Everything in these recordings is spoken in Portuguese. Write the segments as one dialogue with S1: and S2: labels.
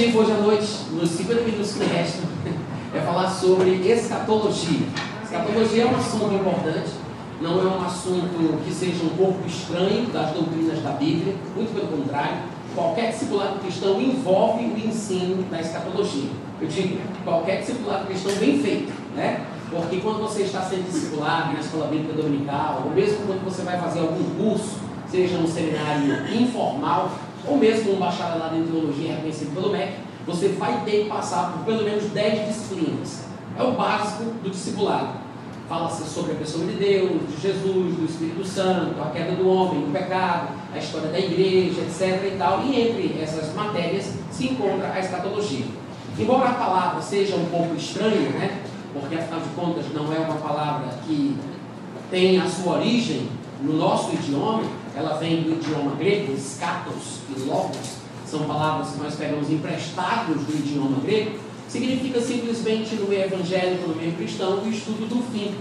S1: Objetivo hoje à noite, nos 50 minutos que me restam, é falar sobre escatologia. Escatologia é um assunto importante, não é um assunto que seja um pouco estranho das doutrinas da Bíblia, muito pelo contrário. Qualquer discipulado cristão envolve o ensino da escatologia. Eu digo, qualquer discipulado cristão bem feito, né? Porque quando você está sendo discipulado na escola bíblica dominical, ou mesmo quando você vai fazer algum curso, seja um seminário informal, ou mesmo um bacharelado em teologia reconhecido pelo MEC, você vai ter que passar por pelo menos 10 disciplinas. É o básico do discipulado. Fala-se sobre a pessoa de Deus, de Jesus, do Espírito Santo, a queda do homem, o pecado, a história da igreja, etc. E, tal. e entre essas matérias se encontra a escatologia. Embora a palavra seja um pouco estranha, né? porque afinal de contas não é uma palavra que tem a sua origem no nosso idioma, ela vem do idioma grego, skatos e logos, são palavras que nós pegamos emprestados do idioma grego, significa simplesmente no meio evangélico, no meio cristão, o estudo do fim.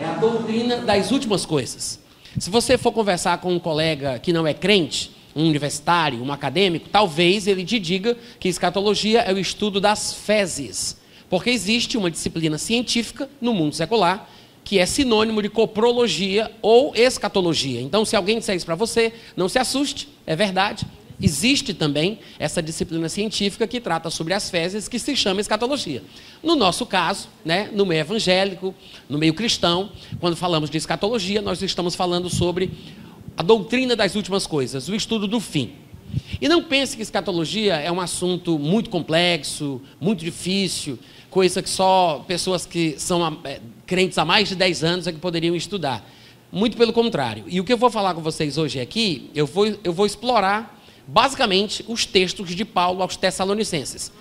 S1: É a doutrina das últimas coisas. Se você for conversar com um colega que não é crente, um universitário, um acadêmico, talvez ele te diga que escatologia é o estudo das fezes. Porque existe uma disciplina científica no mundo secular que é sinônimo de coprologia ou escatologia. Então, se alguém disser isso para você, não se assuste, é verdade. Existe também essa disciplina científica que trata sobre as fezes, que se chama escatologia. No nosso caso, né, no meio evangélico, no meio cristão, quando falamos de escatologia, nós estamos falando sobre a doutrina das últimas coisas, o estudo do fim. E não pense que escatologia é um assunto muito complexo, muito difícil, coisa que só pessoas que são é, crentes há mais de 10 anos é que poderiam estudar. Muito pelo contrário. E o que eu vou falar com vocês hoje aqui, eu vou, eu vou explorar basicamente os textos de Paulo aos Tessalonicenses.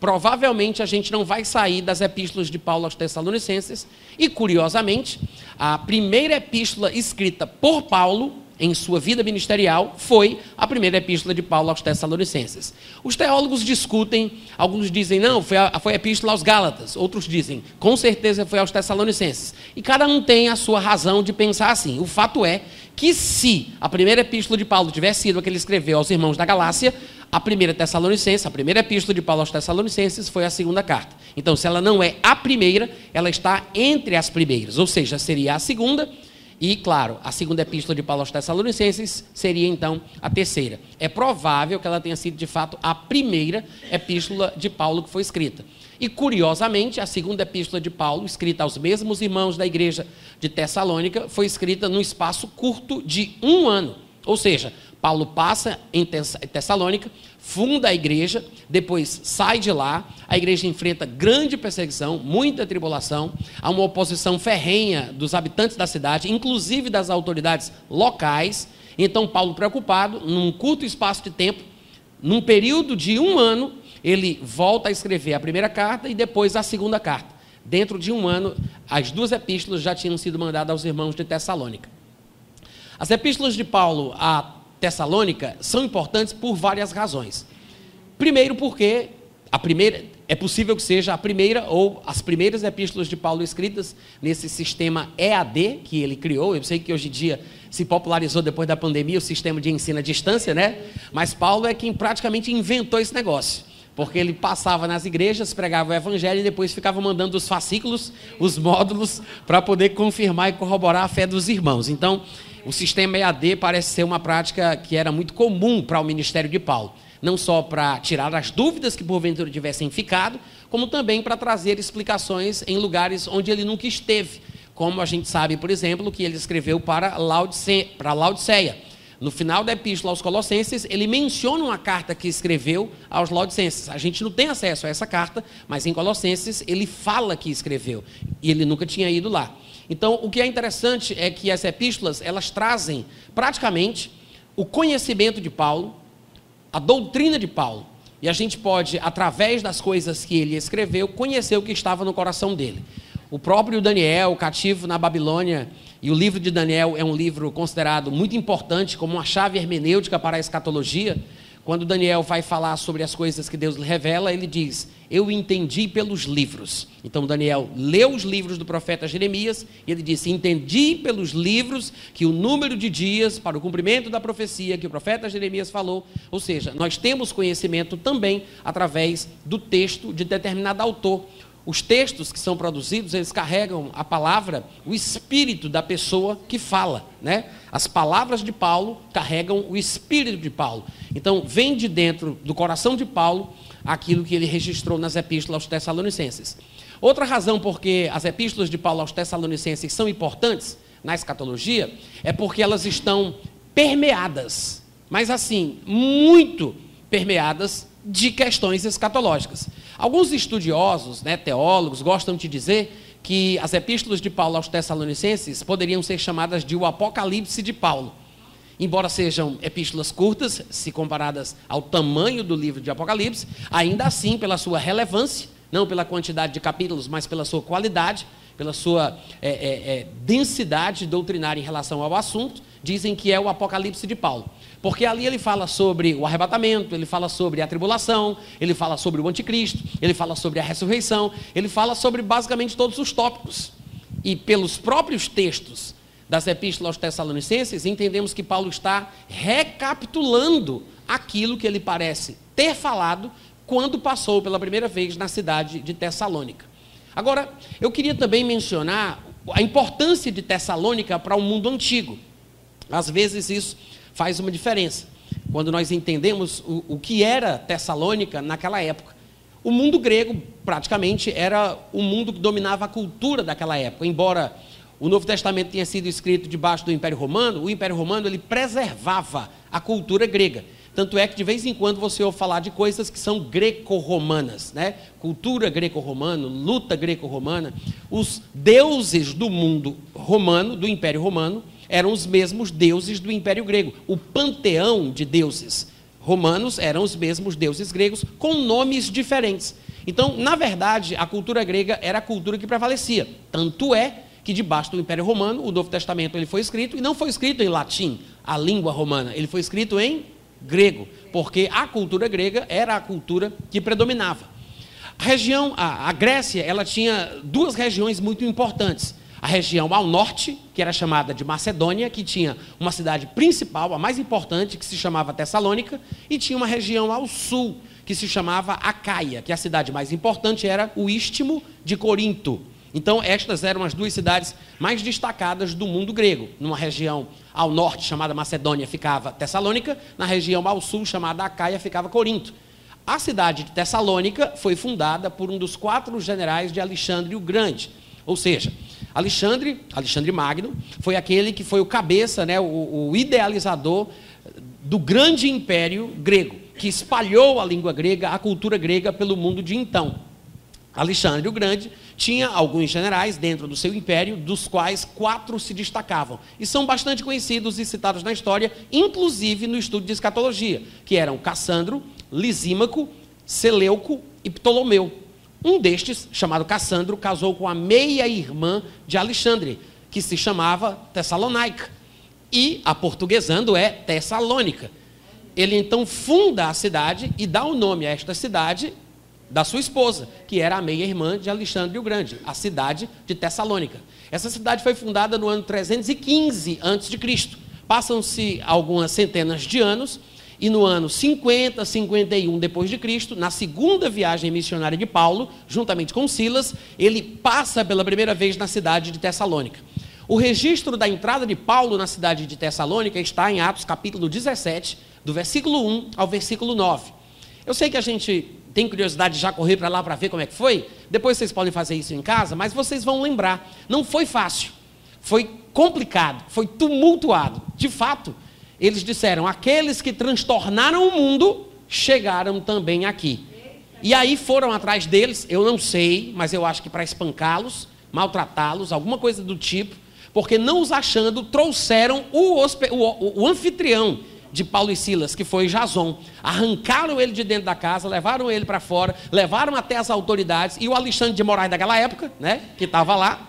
S1: Provavelmente a gente não vai sair das epístolas de Paulo aos Tessalonicenses, e curiosamente, a primeira epístola escrita por Paulo em sua vida ministerial foi a primeira epístola de Paulo aos Tessalonicenses. Os teólogos discutem, alguns dizem, não, foi a, foi a epístola aos Gálatas, outros dizem, com certeza foi aos Tessalonicenses. E cada um tem a sua razão de pensar assim. O fato é que se a primeira epístola de Paulo tivesse sido a que ele escreveu aos irmãos da Galácia, a primeira Tessalonicense, a primeira epístola de Paulo aos Tessalonicenses foi a segunda carta. Então, se ela não é a primeira, ela está entre as primeiras, ou seja, seria a segunda e, claro, a segunda epístola de Paulo aos Tessalonicenses seria então a terceira. É provável que ela tenha sido, de fato, a primeira epístola de Paulo que foi escrita. E, curiosamente, a segunda epístola de Paulo, escrita aos mesmos irmãos da igreja de Tessalônica, foi escrita num espaço curto de um ano. Ou seja, Paulo passa em Tessalônica, funda a igreja, depois sai de lá, a igreja enfrenta grande perseguição, muita tribulação, há uma oposição ferrenha dos habitantes da cidade, inclusive das autoridades locais. Então, Paulo, preocupado, num curto espaço de tempo, num período de um ano, ele volta a escrever a primeira carta e depois a segunda carta. Dentro de um ano, as duas epístolas já tinham sido mandadas aos irmãos de Tessalônica. As epístolas de Paulo a Tessalônica são importantes por várias razões. Primeiro, porque a primeira é possível que seja a primeira ou as primeiras epístolas de Paulo escritas nesse sistema EAD que ele criou. Eu sei que hoje em dia se popularizou depois da pandemia o sistema de ensino à distância, né? Mas Paulo é quem praticamente inventou esse negócio. Porque ele passava nas igrejas, pregava o evangelho e depois ficava mandando os fascículos, os módulos, para poder confirmar e corroborar a fé dos irmãos. Então, o sistema EAD parece ser uma prática que era muito comum para o ministério de Paulo. Não só para tirar as dúvidas que porventura tivessem ficado, como também para trazer explicações em lugares onde ele nunca esteve. Como a gente sabe, por exemplo, que ele escreveu para Laodiceia. Para Laodiceia. No final da epístola aos Colossenses, ele menciona uma carta que escreveu aos Laodicenses. A gente não tem acesso a essa carta, mas em Colossenses ele fala que escreveu. E ele nunca tinha ido lá. Então, o que é interessante é que as epístolas, elas trazem praticamente o conhecimento de Paulo, a doutrina de Paulo. E a gente pode, através das coisas que ele escreveu, conhecer o que estava no coração dele. O próprio Daniel, cativo na Babilônia, e o livro de Daniel é um livro considerado muito importante como uma chave hermenêutica para a escatologia, quando Daniel vai falar sobre as coisas que Deus lhe revela, ele diz: Eu entendi pelos livros. Então Daniel leu os livros do profeta Jeremias e ele disse: Entendi pelos livros que o número de dias para o cumprimento da profecia que o profeta Jeremias falou. Ou seja, nós temos conhecimento também através do texto de determinado autor. Os textos que são produzidos, eles carregam a palavra, o espírito da pessoa que fala, né? As palavras de Paulo carregam o espírito de Paulo. Então, vem de dentro do coração de Paulo aquilo que ele registrou nas epístolas aos Tessalonicenses. Outra razão porque as epístolas de Paulo aos Tessalonicenses são importantes na escatologia é porque elas estão permeadas, mas assim, muito permeadas de questões escatológicas. Alguns estudiosos, né, teólogos, gostam de dizer que as epístolas de Paulo aos Tessalonicenses poderiam ser chamadas de o Apocalipse de Paulo. Embora sejam epístolas curtas, se comparadas ao tamanho do livro de Apocalipse, ainda assim, pela sua relevância, não pela quantidade de capítulos, mas pela sua qualidade, pela sua é, é, é, densidade doutrinária em relação ao assunto, dizem que é o Apocalipse de Paulo. Porque ali ele fala sobre o arrebatamento, ele fala sobre a tribulação, ele fala sobre o anticristo, ele fala sobre a ressurreição, ele fala sobre basicamente todos os tópicos. E pelos próprios textos das epístolas aos Tessalonicenses, entendemos que Paulo está recapitulando aquilo que ele parece ter falado quando passou pela primeira vez na cidade de Tessalônica. Agora, eu queria também mencionar a importância de Tessalônica para o mundo antigo. Às vezes isso faz uma diferença. Quando nós entendemos o, o que era Tessalônica naquela época. O mundo grego, praticamente, era o mundo que dominava a cultura daquela época. Embora o Novo Testamento tenha sido escrito debaixo do Império Romano, o Império Romano ele preservava a cultura grega. Tanto é que de vez em quando você ouve falar de coisas que são greco-romanas, né? Cultura greco-romana, luta greco-romana. Os deuses do mundo romano, do Império Romano, eram os mesmos deuses do Império Grego. O panteão de deuses romanos eram os mesmos deuses gregos, com nomes diferentes. Então, na verdade, a cultura grega era a cultura que prevalecia. Tanto é que debaixo do Império Romano, o Novo Testamento ele foi escrito, e não foi escrito em latim, a língua romana, ele foi escrito em grego, porque a cultura grega era a cultura que predominava. A região, a, a Grécia, ela tinha duas regiões muito importantes a região ao norte, que era chamada de Macedônia, que tinha uma cidade principal, a mais importante, que se chamava Tessalônica, e tinha uma região ao sul, que se chamava Acaia, que a cidade mais importante era o Istmo de Corinto. Então, estas eram as duas cidades mais destacadas do mundo grego. Numa região ao norte, chamada Macedônia, ficava Tessalônica, na região ao sul, chamada Acaia, ficava Corinto. A cidade de Tessalônica foi fundada por um dos quatro generais de Alexandre o Grande. Ou seja, Alexandre, Alexandre Magno, foi aquele que foi o cabeça, né, o, o idealizador do grande império grego, que espalhou a língua grega, a cultura grega pelo mundo de então. Alexandre o Grande tinha alguns generais dentro do seu império, dos quais quatro se destacavam. E são bastante conhecidos e citados na história, inclusive no estudo de escatologia, que eram Cassandro, Lisímaco, Seleuco e Ptolomeu. Um destes, chamado Cassandro, casou com a meia-irmã de Alexandre, que se chamava Tessalonaica. E, aportuguesando, é Tessalônica. Ele então funda a cidade e dá o nome a esta cidade da sua esposa, que era a meia-irmã de Alexandre o Grande, a cidade de Tessalônica. Essa cidade foi fundada no ano 315 a.C. Passam-se algumas centenas de anos e no ano 50, 51 depois de Cristo, na segunda viagem missionária de Paulo, juntamente com Silas, ele passa pela primeira vez na cidade de Tessalônica. O registro da entrada de Paulo na cidade de Tessalônica está em Atos capítulo 17, do versículo 1 ao versículo 9. Eu sei que a gente tem curiosidade de já correr para lá para ver como é que foi. Depois vocês podem fazer isso em casa, mas vocês vão lembrar. Não foi fácil. Foi complicado, foi tumultuado. De fato, eles disseram: aqueles que transtornaram o mundo chegaram também aqui. E aí foram atrás deles, eu não sei, mas eu acho que para espancá-los, maltratá-los, alguma coisa do tipo, porque não os achando, trouxeram o, o, o anfitrião de Paulo e Silas, que foi Jason. Arrancaram ele de dentro da casa, levaram ele para fora, levaram até as autoridades, e o Alexandre de Moraes daquela época, né, que estava lá,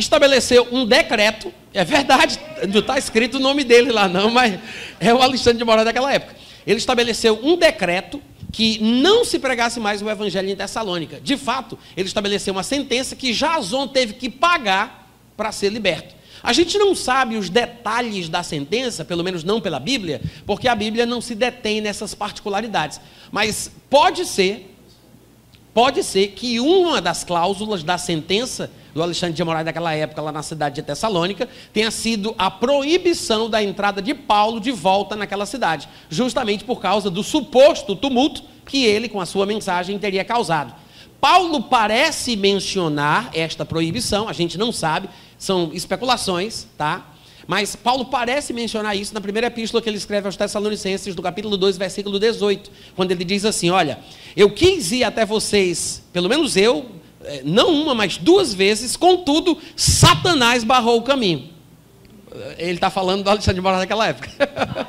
S1: estabeleceu um decreto, é verdade, não está escrito o nome dele lá não, mas é o Alexandre de Moraes daquela época. ele estabeleceu um decreto que não se pregasse mais o evangelho em Tessalônica. De fato, ele estabeleceu uma sentença que Jason teve que pagar para ser liberto. A gente não sabe os detalhes da sentença, pelo menos não pela Bíblia, porque a Bíblia não se detém nessas particularidades. Mas pode ser, pode ser que uma das cláusulas da sentença do Alexandre de Moraes daquela época, lá na cidade de Tessalônica, tenha sido a proibição da entrada de Paulo de volta naquela cidade, justamente por causa do suposto tumulto que ele, com a sua mensagem, teria causado. Paulo parece mencionar esta proibição, a gente não sabe, são especulações, tá? Mas Paulo parece mencionar isso na primeira epístola que ele escreve aos Tessalonicenses, no capítulo 2, versículo 18, quando ele diz assim: Olha, eu quis ir até vocês, pelo menos eu, não uma, mas duas vezes, contudo, Satanás barrou o caminho. Ele está falando do Alexandre de Moraes naquela época.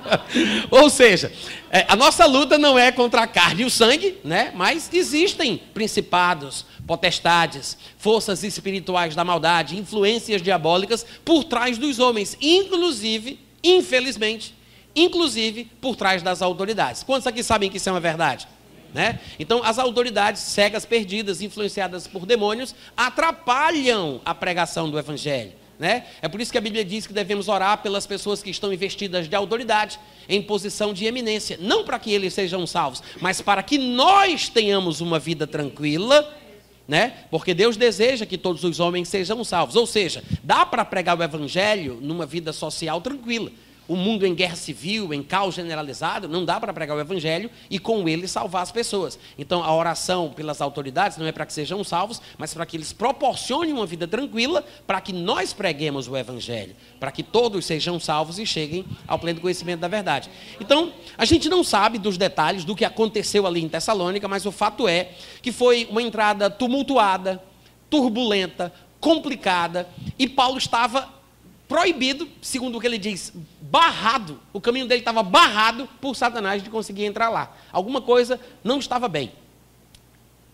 S1: Ou seja, é, a nossa luta não é contra a carne e o sangue, né? mas existem principados, potestades, forças espirituais da maldade, influências diabólicas por trás dos homens, inclusive, infelizmente, inclusive por trás das autoridades. Quantos aqui sabem que isso é uma verdade? Né? Então, as autoridades cegas, perdidas, influenciadas por demônios, atrapalham a pregação do Evangelho. Né? É por isso que a Bíblia diz que devemos orar pelas pessoas que estão investidas de autoridade, em posição de eminência, não para que eles sejam salvos, mas para que nós tenhamos uma vida tranquila, né? Porque Deus deseja que todos os homens sejam salvos. Ou seja, dá para pregar o evangelho numa vida social tranquila o mundo em guerra civil, em caos generalizado, não dá para pregar o evangelho e com ele salvar as pessoas. Então a oração pelas autoridades não é para que sejam salvos, mas para que eles proporcionem uma vida tranquila, para que nós preguemos o evangelho, para que todos sejam salvos e cheguem ao pleno conhecimento da verdade. Então, a gente não sabe dos detalhes do que aconteceu ali em Tessalônica, mas o fato é que foi uma entrada tumultuada, turbulenta, complicada, e Paulo estava proibido, segundo o que ele diz, barrado. O caminho dele estava barrado por Satanás de conseguir entrar lá. Alguma coisa não estava bem.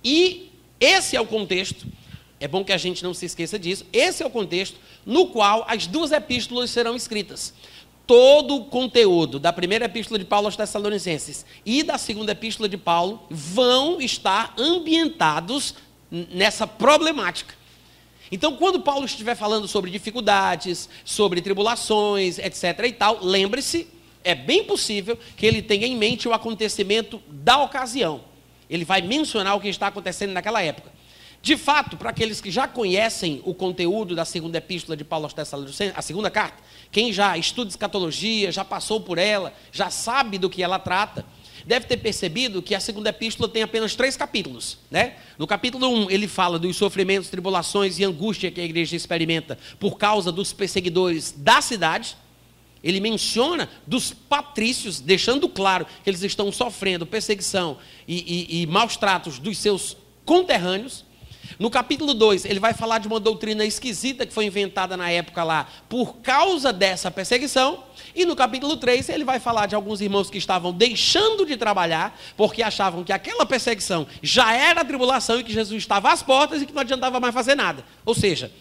S1: E esse é o contexto, é bom que a gente não se esqueça disso, esse é o contexto no qual as duas epístolas serão escritas. Todo o conteúdo da primeira epístola de Paulo aos Tessalonicenses e da segunda epístola de Paulo vão estar ambientados nessa problemática. Então, quando Paulo estiver falando sobre dificuldades, sobre tribulações, etc. e tal, lembre-se, é bem possível que ele tenha em mente o acontecimento da ocasião. Ele vai mencionar o que está acontecendo naquela época. De fato, para aqueles que já conhecem o conteúdo da segunda epístola de Paulo aos Tessalonicenses, a segunda carta, quem já estuda escatologia, já passou por ela, já sabe do que ela trata, deve ter percebido que a segunda epístola tem apenas três capítulos. Né? No capítulo 1, ele fala dos sofrimentos, tribulações e angústia que a igreja experimenta por causa dos perseguidores da cidade. Ele menciona dos patrícios, deixando claro que eles estão sofrendo perseguição e, e, e maus tratos dos seus conterrâneos. No capítulo 2, ele vai falar de uma doutrina esquisita que foi inventada na época lá por causa dessa perseguição. E no capítulo 3, ele vai falar de alguns irmãos que estavam deixando de trabalhar porque achavam que aquela perseguição já era a tribulação e que Jesus estava às portas e que não adiantava mais fazer nada. Ou seja,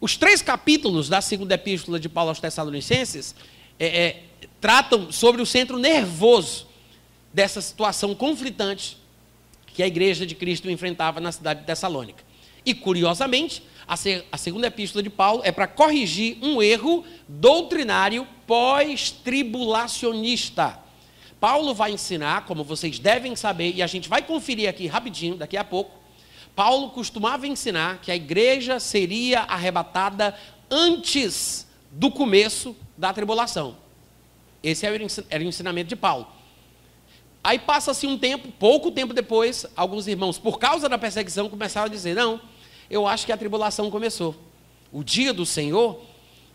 S1: os três capítulos da segunda epístola de Paulo aos Tessalonicenses é, é, tratam sobre o centro nervoso dessa situação conflitante que a igreja de Cristo enfrentava na cidade de Tessalônica. E, curiosamente, a, segunda epístola de Paulo é para corrigir um erro doutrinário pós-tribulacionista. Paulo vai ensinar, como vocês devem saber, e a gente vai conferir aqui rapidinho, daqui a pouco. Paulo costumava ensinar que a igreja seria arrebatada antes do começo da tribulação. Esse era o ensinamento de Paulo. Aí passa-se um tempo, pouco tempo depois, alguns irmãos, por causa da perseguição, começaram a dizer: não, eu acho que a tribulação começou. O dia do Senhor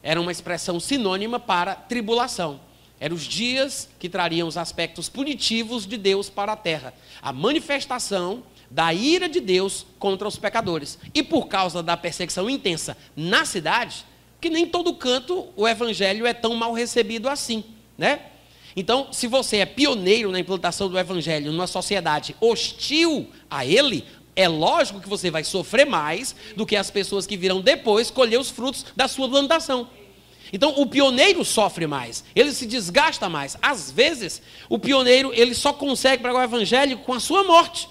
S1: era uma expressão sinônima para tribulação. Eram os dias que trariam os aspectos punitivos de Deus para a terra. A manifestação da ira de Deus contra os pecadores. E por causa da perseguição intensa na cidade, que nem todo canto o evangelho é tão mal recebido assim, né? Então, se você é pioneiro na implantação do evangelho numa sociedade hostil a ele, é lógico que você vai sofrer mais do que as pessoas que virão depois colher os frutos da sua plantação. Então, o pioneiro sofre mais, ele se desgasta mais. Às vezes, o pioneiro ele só consegue pregar o evangelho com a sua morte.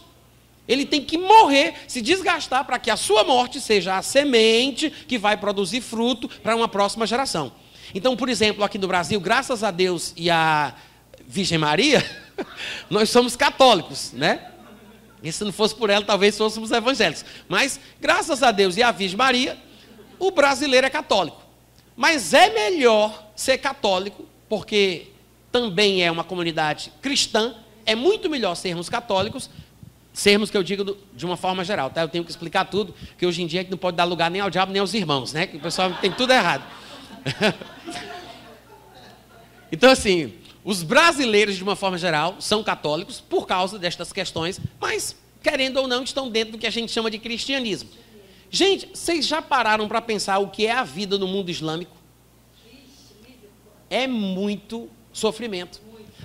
S1: Ele tem que morrer, se desgastar para que a sua morte seja a semente que vai produzir fruto para uma próxima geração. Então, por exemplo, aqui no Brasil, graças a Deus e a Virgem Maria, nós somos católicos, né? E se não fosse por ela, talvez fôssemos evangélicos. Mas, graças a Deus e a Virgem Maria, o brasileiro é católico. Mas é melhor ser católico, porque também é uma comunidade cristã, é muito melhor sermos católicos, sermos que eu digo de uma forma geral, tá? Eu tenho que explicar tudo, que hoje em dia não pode dar lugar nem ao diabo nem aos irmãos, né? Que o pessoal tem tudo errado. então assim, os brasileiros de uma forma geral são católicos por causa destas questões, mas querendo ou não estão dentro do que a gente chama de cristianismo. Gente, vocês já pararam para pensar o que é a vida no mundo islâmico? É muito sofrimento.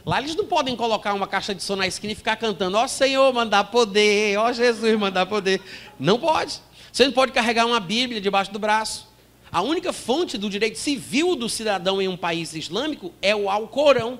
S1: Lá eles não podem colocar uma caixa de som na esquina e ficar cantando: Ó oh, Senhor, mandar poder, ó oh, Jesus, mandar poder. Não pode. Você não pode carregar uma Bíblia debaixo do braço. A única fonte do direito civil do cidadão em um país islâmico é o Alcorão.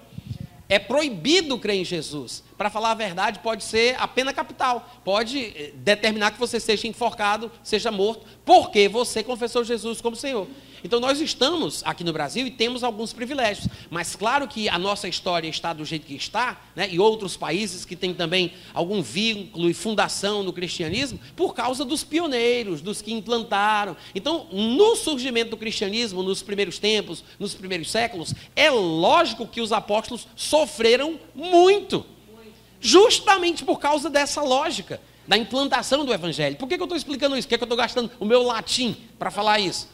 S1: É proibido crer em Jesus. Para falar a verdade, pode ser a pena capital. Pode eh, determinar que você seja enforcado, seja morto, porque você confessou Jesus como Senhor. Então nós estamos aqui no Brasil e temos alguns privilégios, mas claro que a nossa história está do jeito que está, né, e outros países que têm também algum vínculo e fundação no cristianismo, por causa dos pioneiros, dos que implantaram. Então, no surgimento do cristianismo, nos primeiros tempos, nos primeiros séculos, é lógico que os apóstolos sofreram muito, justamente por causa dessa lógica da implantação do evangelho. Por que, que eu estou explicando isso? Por que, que eu estou gastando o meu latim para falar isso?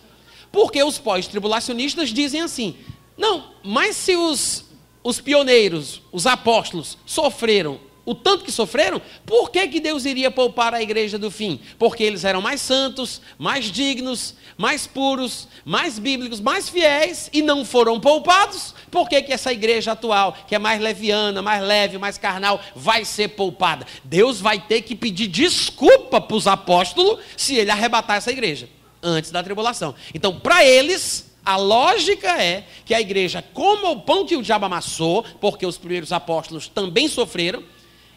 S1: Porque os pós-tribulacionistas dizem assim: não, mas se os, os pioneiros, os apóstolos, sofreram o tanto que sofreram, por que, que Deus iria poupar a igreja do fim? Porque eles eram mais santos, mais dignos, mais puros, mais bíblicos, mais fiéis e não foram poupados? Por que, que essa igreja atual, que é mais leviana, mais leve, mais carnal, vai ser poupada? Deus vai ter que pedir desculpa para os apóstolos se ele arrebatar essa igreja antes da tribulação. Então, para eles, a lógica é que a igreja coma o pão que o diabo amassou, porque os primeiros apóstolos também sofreram.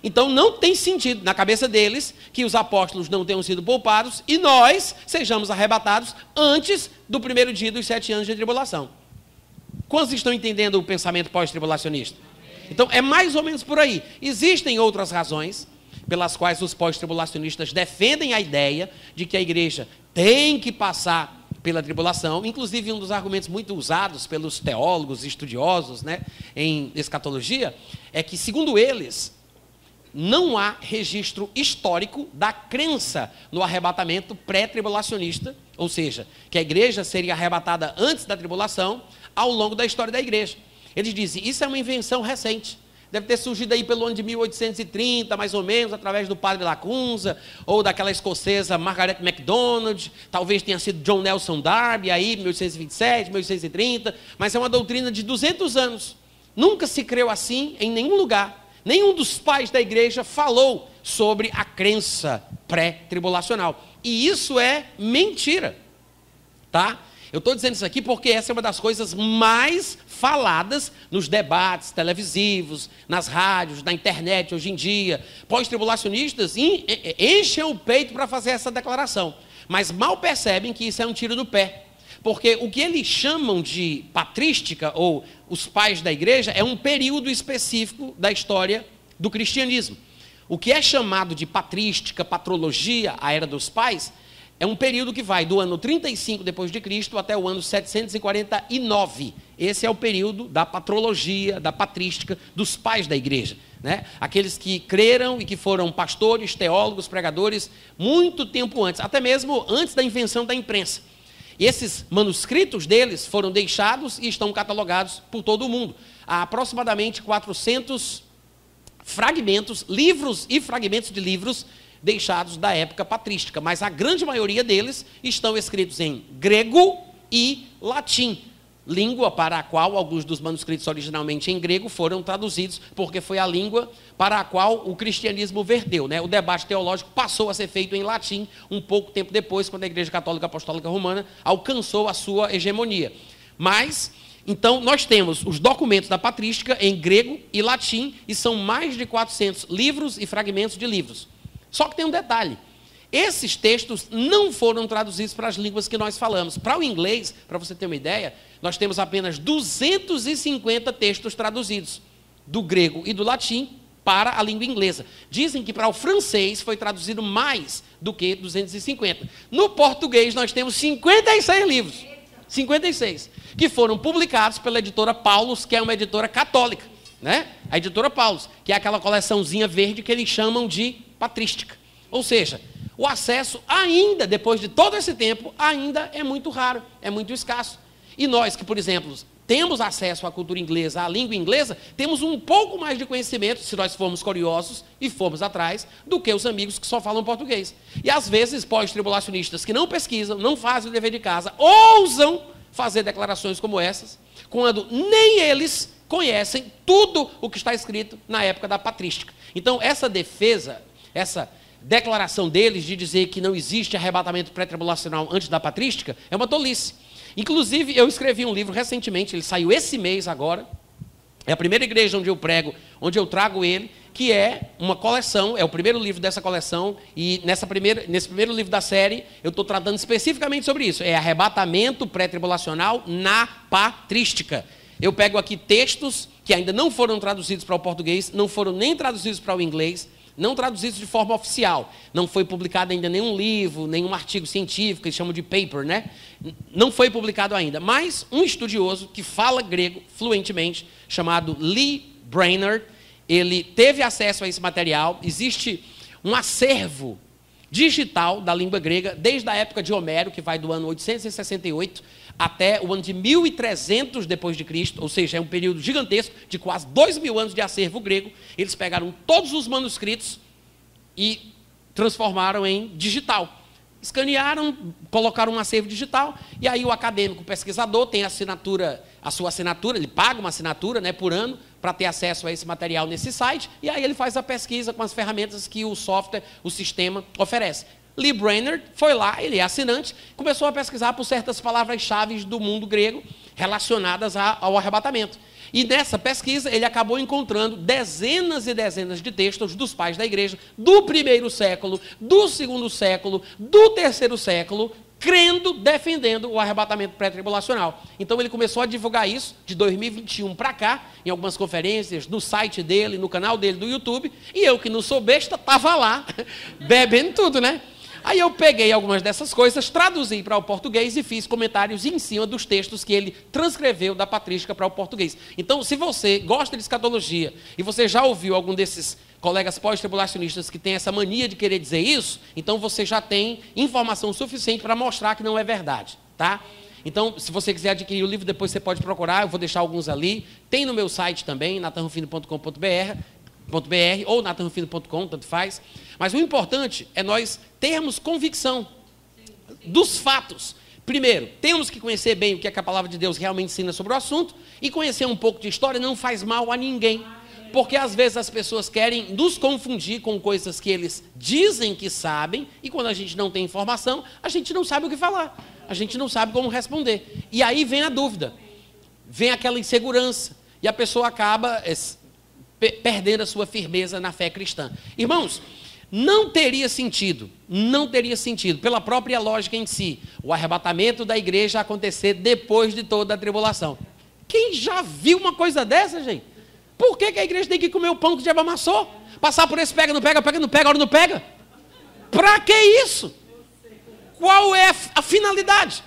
S1: Então não tem sentido na cabeça deles que os apóstolos não tenham sido poupados e nós sejamos arrebatados antes do primeiro dia dos sete anos de tribulação. Quantos estão entendendo o pensamento pós-tribulacionista? Então é mais ou menos por aí. Existem outras razões pelas quais os pós-tribulacionistas defendem a ideia de que a igreja tem que passar pela tribulação. Inclusive, um dos argumentos muito usados pelos teólogos estudiosos né, em escatologia é que, segundo eles, não há registro histórico da crença no arrebatamento pré-tribulacionista, ou seja, que a igreja seria arrebatada antes da tribulação ao longo da história da igreja. Eles dizem, isso é uma invenção recente. Deve ter surgido aí pelo ano de 1830, mais ou menos, através do padre Lacunza, ou daquela escocesa Margaret MacDonald, talvez tenha sido John Nelson Darby, aí, 1827, 1830, mas é uma doutrina de 200 anos. Nunca se creu assim em nenhum lugar. Nenhum dos pais da igreja falou sobre a crença pré-tribulacional. E isso é mentira. Tá? Eu estou dizendo isso aqui porque essa é uma das coisas mais faladas nos debates televisivos, nas rádios, na internet hoje em dia. Pós-tribulacionistas enchem o peito para fazer essa declaração, mas mal percebem que isso é um tiro no pé. Porque o que eles chamam de patrística, ou os pais da igreja, é um período específico da história do cristianismo. O que é chamado de patrística, patrologia, a era dos pais, é um período que vai do ano 35 depois de Cristo até o ano 749. Esse é o período da patrologia, da patrística dos pais da igreja, né? Aqueles que creram e que foram pastores, teólogos, pregadores muito tempo antes, até mesmo antes da invenção da imprensa. E esses manuscritos deles foram deixados e estão catalogados por todo o mundo. Há aproximadamente 400 fragmentos, livros e fragmentos de livros deixados da época patrística, mas a grande maioria deles estão escritos em grego e latim, língua para a qual alguns dos manuscritos originalmente em grego foram traduzidos, porque foi a língua para a qual o cristianismo verteu. Né? O debate teológico passou a ser feito em latim um pouco tempo depois, quando a Igreja Católica Apostólica Romana alcançou a sua hegemonia. Mas, então, nós temos os documentos da patrística em grego e latim, e são mais de 400 livros e fragmentos de livros. Só que tem um detalhe: esses textos não foram traduzidos para as línguas que nós falamos. Para o inglês, para você ter uma ideia, nós temos apenas 250 textos traduzidos do grego e do latim para a língua inglesa. Dizem que para o francês foi traduzido mais do que 250. No português, nós temos 56 livros. 56. Que foram publicados pela editora Paulus, que é uma editora católica. Né? A editora Paulus, que é aquela coleçãozinha verde que eles chamam de patrística. Ou seja, o acesso ainda, depois de todo esse tempo, ainda é muito raro, é muito escasso. E nós que, por exemplo, temos acesso à cultura inglesa, à língua inglesa, temos um pouco mais de conhecimento, se nós formos curiosos e formos atrás, do que os amigos que só falam português. E às vezes, pós-tribulacionistas que não pesquisam, não fazem o dever de casa, ousam fazer declarações como essas, quando nem eles conhecem tudo o que está escrito na época da patrística. Então, essa defesa, essa declaração deles de dizer que não existe arrebatamento pré-tribulacional antes da patrística, é uma tolice. Inclusive, eu escrevi um livro recentemente, ele saiu esse mês agora. É a primeira igreja onde eu prego, onde eu trago ele, que é uma coleção, é o primeiro livro dessa coleção, e nessa primeira, nesse primeiro livro da série, eu estou tratando especificamente sobre isso. É arrebatamento pré-tribulacional na patrística. Eu pego aqui textos que ainda não foram traduzidos para o português, não foram nem traduzidos para o inglês, não traduzidos de forma oficial. Não foi publicado ainda nenhum livro, nenhum artigo científico, eles chamam de paper, né? Não foi publicado ainda. Mas um estudioso que fala grego fluentemente, chamado Lee Brainerd, ele teve acesso a esse material. Existe um acervo digital da língua grega desde a época de Homero, que vai do ano 868 até o ano de 1300 depois de Cristo, ou seja, é um período gigantesco de quase dois mil anos de acervo grego. Eles pegaram todos os manuscritos e transformaram em digital. Escanearam, colocaram um acervo digital, e aí o acadêmico, o pesquisador, tem a assinatura, a sua assinatura, ele paga uma assinatura né, por ano para ter acesso a esse material nesse site, e aí ele faz a pesquisa com as ferramentas que o software, o sistema oferece. Lee Brainerd foi lá, ele é assinante, começou a pesquisar por certas palavras-chave do mundo grego relacionadas ao arrebatamento. E nessa pesquisa ele acabou encontrando dezenas e dezenas de textos dos pais da igreja do primeiro século, do segundo século, do terceiro século, crendo, defendendo o arrebatamento pré-tribulacional. Então ele começou a divulgar isso de 2021 para cá, em algumas conferências, no site dele, no canal dele do YouTube, e eu que não sou besta, estava lá, bebendo tudo, né? Aí eu peguei algumas dessas coisas, traduzi para o português e fiz comentários em cima dos textos que ele transcreveu da patrística para o português. Então, se você gosta de escatologia e você já ouviu algum desses colegas pós-tribulacionistas que tem essa mania de querer dizer isso, então você já tem informação suficiente para mostrar que não é verdade, tá? Então, se você quiser adquirir o livro, depois você pode procurar, eu vou deixar alguns ali. Tem no meu site também, natanrofino.com.br ou natanrofino.com, tanto faz. Mas o importante é nós termos convicção dos fatos. Primeiro, temos que conhecer bem o que, é que a palavra de Deus realmente ensina sobre o assunto e conhecer um pouco de história não faz mal a ninguém. Porque às vezes as pessoas querem nos confundir com coisas que eles dizem que sabem e quando a gente não tem informação, a gente não sabe o que falar. A gente não sabe como responder. E aí vem a dúvida, vem aquela insegurança e a pessoa acaba é, perdendo a sua firmeza na fé cristã. Irmãos, não teria sentido, não teria sentido, pela própria lógica em si, o arrebatamento da igreja acontecer depois de toda a tribulação. Quem já viu uma coisa dessa, gente? Por que, que a igreja tem que comer o pão que o diabo amassou? Passar por esse pega, não pega, pega, não pega, hora não pega? Para que isso? Qual é a finalidade?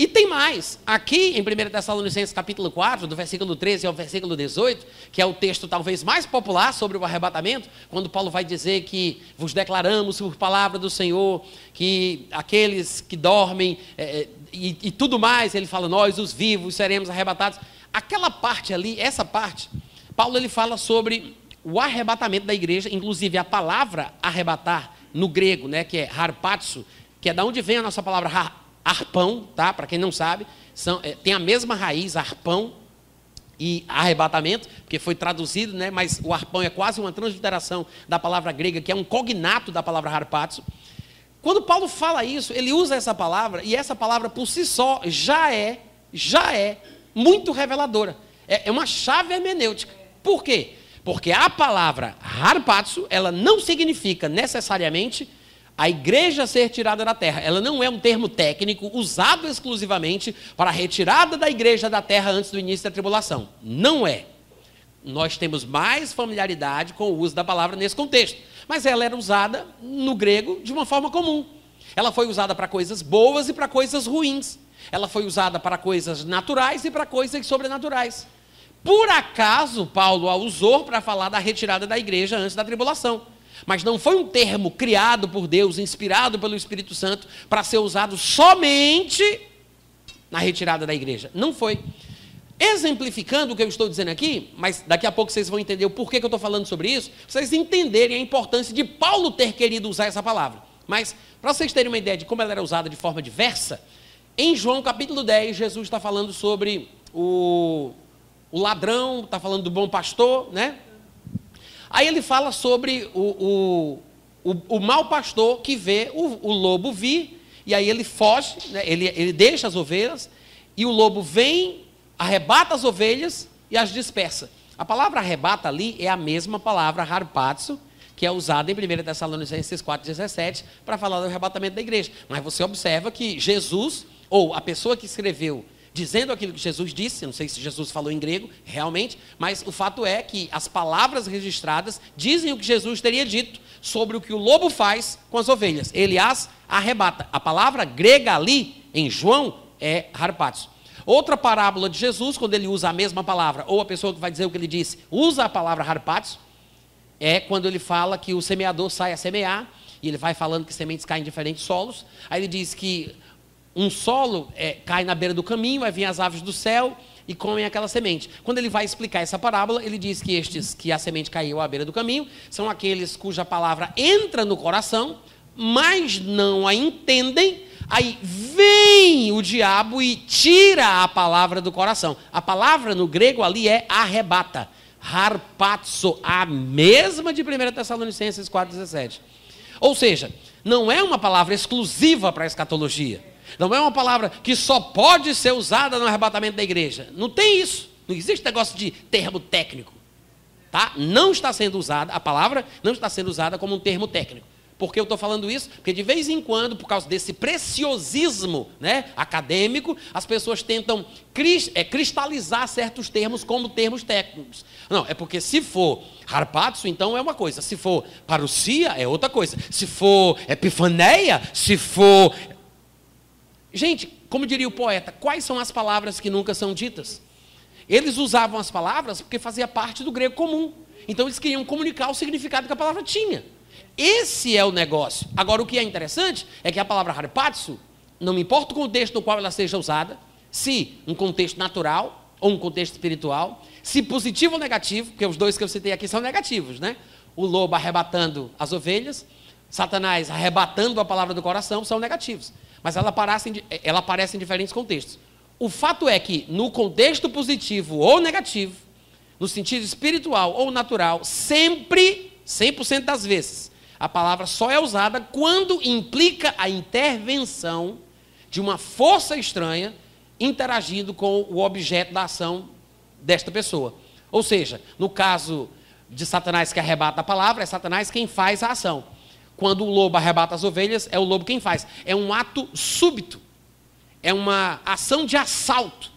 S1: E tem mais. Aqui em 1 Tessalonicenses capítulo 4, do versículo 13 ao versículo 18, que é o texto talvez mais popular sobre o arrebatamento, quando Paulo vai dizer que vos declaramos por palavra do Senhor, que aqueles que dormem é, é, e, e tudo mais, ele fala, nós os vivos seremos arrebatados. Aquela parte ali, essa parte, Paulo ele fala sobre o arrebatamento da igreja, inclusive a palavra arrebatar no grego, né, que é harpatsu, que é da onde vem a nossa palavra arpão, tá? Para quem não sabe, são, é, tem a mesma raiz, arpão e arrebatamento, porque foi traduzido, né? Mas o arpão é quase uma transliteração da palavra grega, que é um cognato da palavra harpatsu. Quando Paulo fala isso, ele usa essa palavra, e essa palavra por si só já é já é muito reveladora. É, é uma chave hermenêutica. Por quê? Porque a palavra harpatsu, ela não significa necessariamente a igreja ser tirada da terra. Ela não é um termo técnico usado exclusivamente para a retirada da igreja da terra antes do início da tribulação. Não é. Nós temos mais familiaridade com o uso da palavra nesse contexto. Mas ela era usada no grego de uma forma comum. Ela foi usada para coisas boas e para coisas ruins. Ela foi usada para coisas naturais e para coisas sobrenaturais. Por acaso, Paulo a usou para falar da retirada da igreja antes da tribulação. Mas não foi um termo criado por Deus, inspirado pelo Espírito Santo, para ser usado somente na retirada da igreja. Não foi. Exemplificando o que eu estou dizendo aqui, mas daqui a pouco vocês vão entender o porquê que eu estou falando sobre isso, vocês entenderem a importância de Paulo ter querido usar essa palavra. Mas, para vocês terem uma ideia de como ela era usada de forma diversa, em João capítulo 10, Jesus está falando sobre o, o ladrão, está falando do bom pastor, né? Aí ele fala sobre o, o, o, o mau pastor que vê o, o, lobo vir, e aí ele foge, né? ele, ele deixa as ovelhas, e o lobo vem, arrebata as ovelhas e as dispersa. A palavra arrebata ali é a mesma palavra harpatzo, que é usada em 1 Tessalonicenses 4,17 para falar do arrebatamento da igreja. Mas você observa que Jesus, ou a pessoa que escreveu dizendo aquilo que Jesus disse, não sei se Jesus falou em grego, realmente, mas o fato é que as palavras registradas dizem o que Jesus teria dito sobre o que o lobo faz com as ovelhas. Ele as arrebata. A palavra grega ali, em João, é harpatos. Outra parábola de Jesus, quando ele usa a mesma palavra, ou a pessoa que vai dizer o que ele disse, usa a palavra harpatos, é quando ele fala que o semeador sai a semear, e ele vai falando que sementes caem em diferentes solos. Aí ele diz que um solo é, cai na beira do caminho, aí vêm as aves do céu e comem aquela semente. Quando ele vai explicar essa parábola, ele diz que estes que a semente caiu à beira do caminho são aqueles cuja palavra entra no coração, mas não a entendem. Aí vem o diabo e tira a palavra do coração. A palavra no grego ali é arrebata, harpatso, a mesma de 1 Tessalonicenses 4,17. Ou seja, não é uma palavra exclusiva para a escatologia. Não é uma palavra que só pode ser usada no arrebatamento da igreja. Não tem isso. Não existe negócio de termo técnico. Tá? Não está sendo usada, a palavra não está sendo usada como um termo técnico. Por que eu estou falando isso? Porque de vez em quando, por causa desse preciosismo né, acadêmico, as pessoas tentam é, cristalizar certos termos como termos técnicos. Não, é porque se for harpatsu, então é uma coisa. Se for parousia, é outra coisa. Se for epifaneia, se for Gente, como diria o poeta, quais são as palavras que nunca são ditas? Eles usavam as palavras porque fazia parte do grego comum. Então eles queriam comunicar o significado que a palavra tinha. Esse é o negócio. Agora, o que é interessante é que a palavra harpatsu, não me importa o contexto no qual ela seja usada, se um contexto natural ou um contexto espiritual, se positivo ou negativo, porque os dois que eu citei aqui são negativos, né? O lobo arrebatando as ovelhas, Satanás arrebatando a palavra do coração, são negativos mas ela aparece, em, ela aparece em diferentes contextos. O fato é que, no contexto positivo ou negativo, no sentido espiritual ou natural, sempre, 100% das vezes, a palavra só é usada quando implica a intervenção de uma força estranha interagindo com o objeto da ação desta pessoa. Ou seja, no caso de Satanás que arrebata a palavra, é Satanás quem faz a ação. Quando o lobo arrebata as ovelhas, é o lobo quem faz. É um ato súbito. É uma ação de assalto.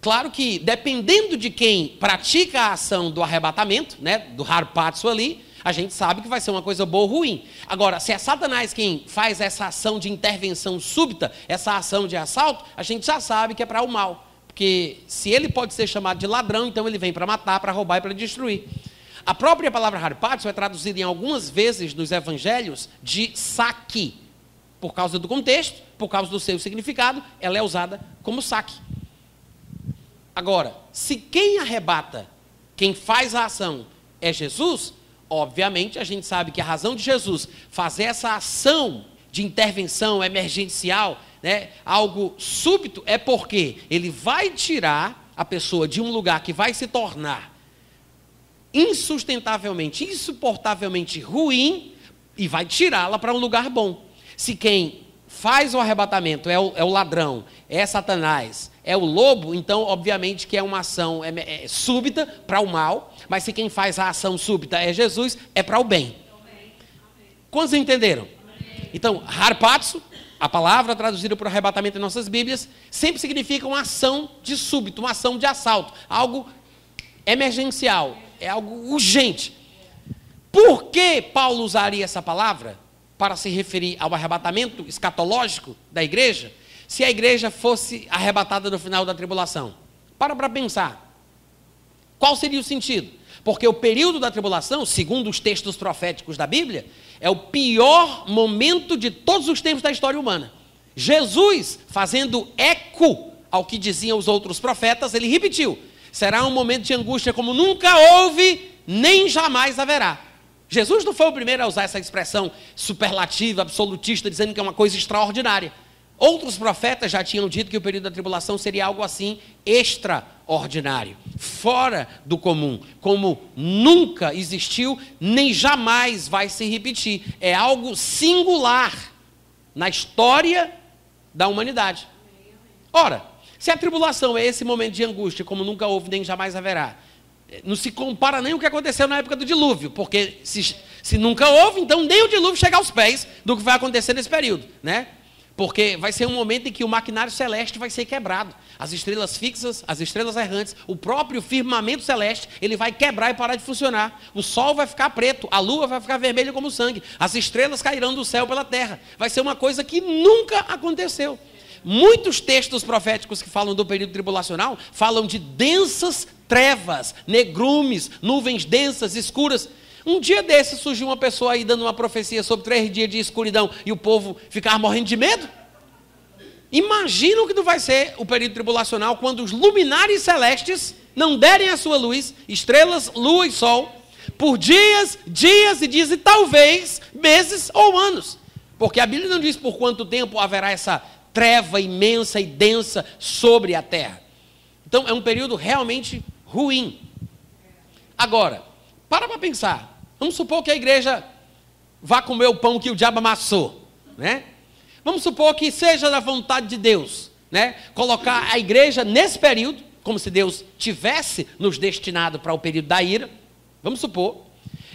S1: Claro que, dependendo de quem pratica a ação do arrebatamento, né, do harpatso ali, a gente sabe que vai ser uma coisa boa ou ruim. Agora, se é Satanás quem faz essa ação de intervenção súbita, essa ação de assalto, a gente já sabe que é para o mal. Porque se ele pode ser chamado de ladrão, então ele vem para matar, para roubar e para destruir. A própria palavra harpatio é traduzida em algumas vezes nos evangelhos de saque. Por causa do contexto, por causa do seu significado, ela é usada como saque. Agora, se quem arrebata, quem faz a ação é Jesus, obviamente a gente sabe que a razão de Jesus fazer essa ação de intervenção emergencial, né, algo súbito, é porque ele vai tirar a pessoa de um lugar que vai se tornar insustentavelmente, insuportavelmente ruim e vai tirá-la para um lugar bom. Se quem faz o arrebatamento, é o, é o ladrão, é Satanás, é o lobo, então, obviamente, que é uma ação é, é súbita para o mal, mas se quem faz a ação súbita é Jesus, é para o bem. Quantos entenderam? Então, harpatsu, a palavra traduzida por arrebatamento em nossas Bíblias, sempre significa uma ação de súbito, uma ação de assalto, algo emergencial, é algo urgente. Por que Paulo usaria essa palavra para se referir ao arrebatamento escatológico da igreja, se a igreja fosse arrebatada no final da tribulação? Para para pensar. Qual seria o sentido? Porque o período da tribulação, segundo os textos proféticos da Bíblia, é o pior momento de todos os tempos da história humana. Jesus, fazendo eco ao que diziam os outros profetas, ele repetiu: será um momento de angústia como nunca houve, nem jamais haverá. Jesus não foi o primeiro a usar essa expressão superlativa, absolutista, dizendo que é uma coisa extraordinária. Outros profetas já tinham dito que o período da tribulação seria algo assim extraordinário, fora do comum, como nunca existiu, nem jamais vai se repetir. É algo singular na história da humanidade. Ora, se a tribulação é esse momento de angústia, como nunca houve nem jamais haverá, não se compara nem o que aconteceu na época do dilúvio, porque se, se nunca houve, então nem o dilúvio chega aos pés do que vai acontecer nesse período, né? Porque vai ser um momento em que o maquinário celeste vai ser quebrado. As estrelas fixas, as estrelas errantes, o próprio firmamento celeste, ele vai quebrar e parar de funcionar. O sol vai ficar preto, a lua vai ficar vermelha como sangue, as estrelas cairão do céu pela terra. Vai ser uma coisa que nunca aconteceu. Muitos textos proféticos que falam do período tribulacional falam de densas trevas, negrumes, nuvens densas, escuras. Um dia desses surgiu uma pessoa aí dando uma profecia sobre três dias de escuridão e o povo ficar morrendo de medo. Imagina o que não vai ser o período tribulacional quando os luminares celestes não derem a sua luz, estrelas, lua e sol, por dias, dias e dias e talvez meses ou anos. Porque a Bíblia não diz por quanto tempo haverá essa treva imensa e densa sobre a terra. Então é um período realmente ruim. Agora, para para pensar. Vamos supor que a igreja vá comer o pão que o diabo amassou, né? Vamos supor que seja da vontade de Deus, né? Colocar a igreja nesse período, como se Deus tivesse nos destinado para o período da ira. Vamos supor.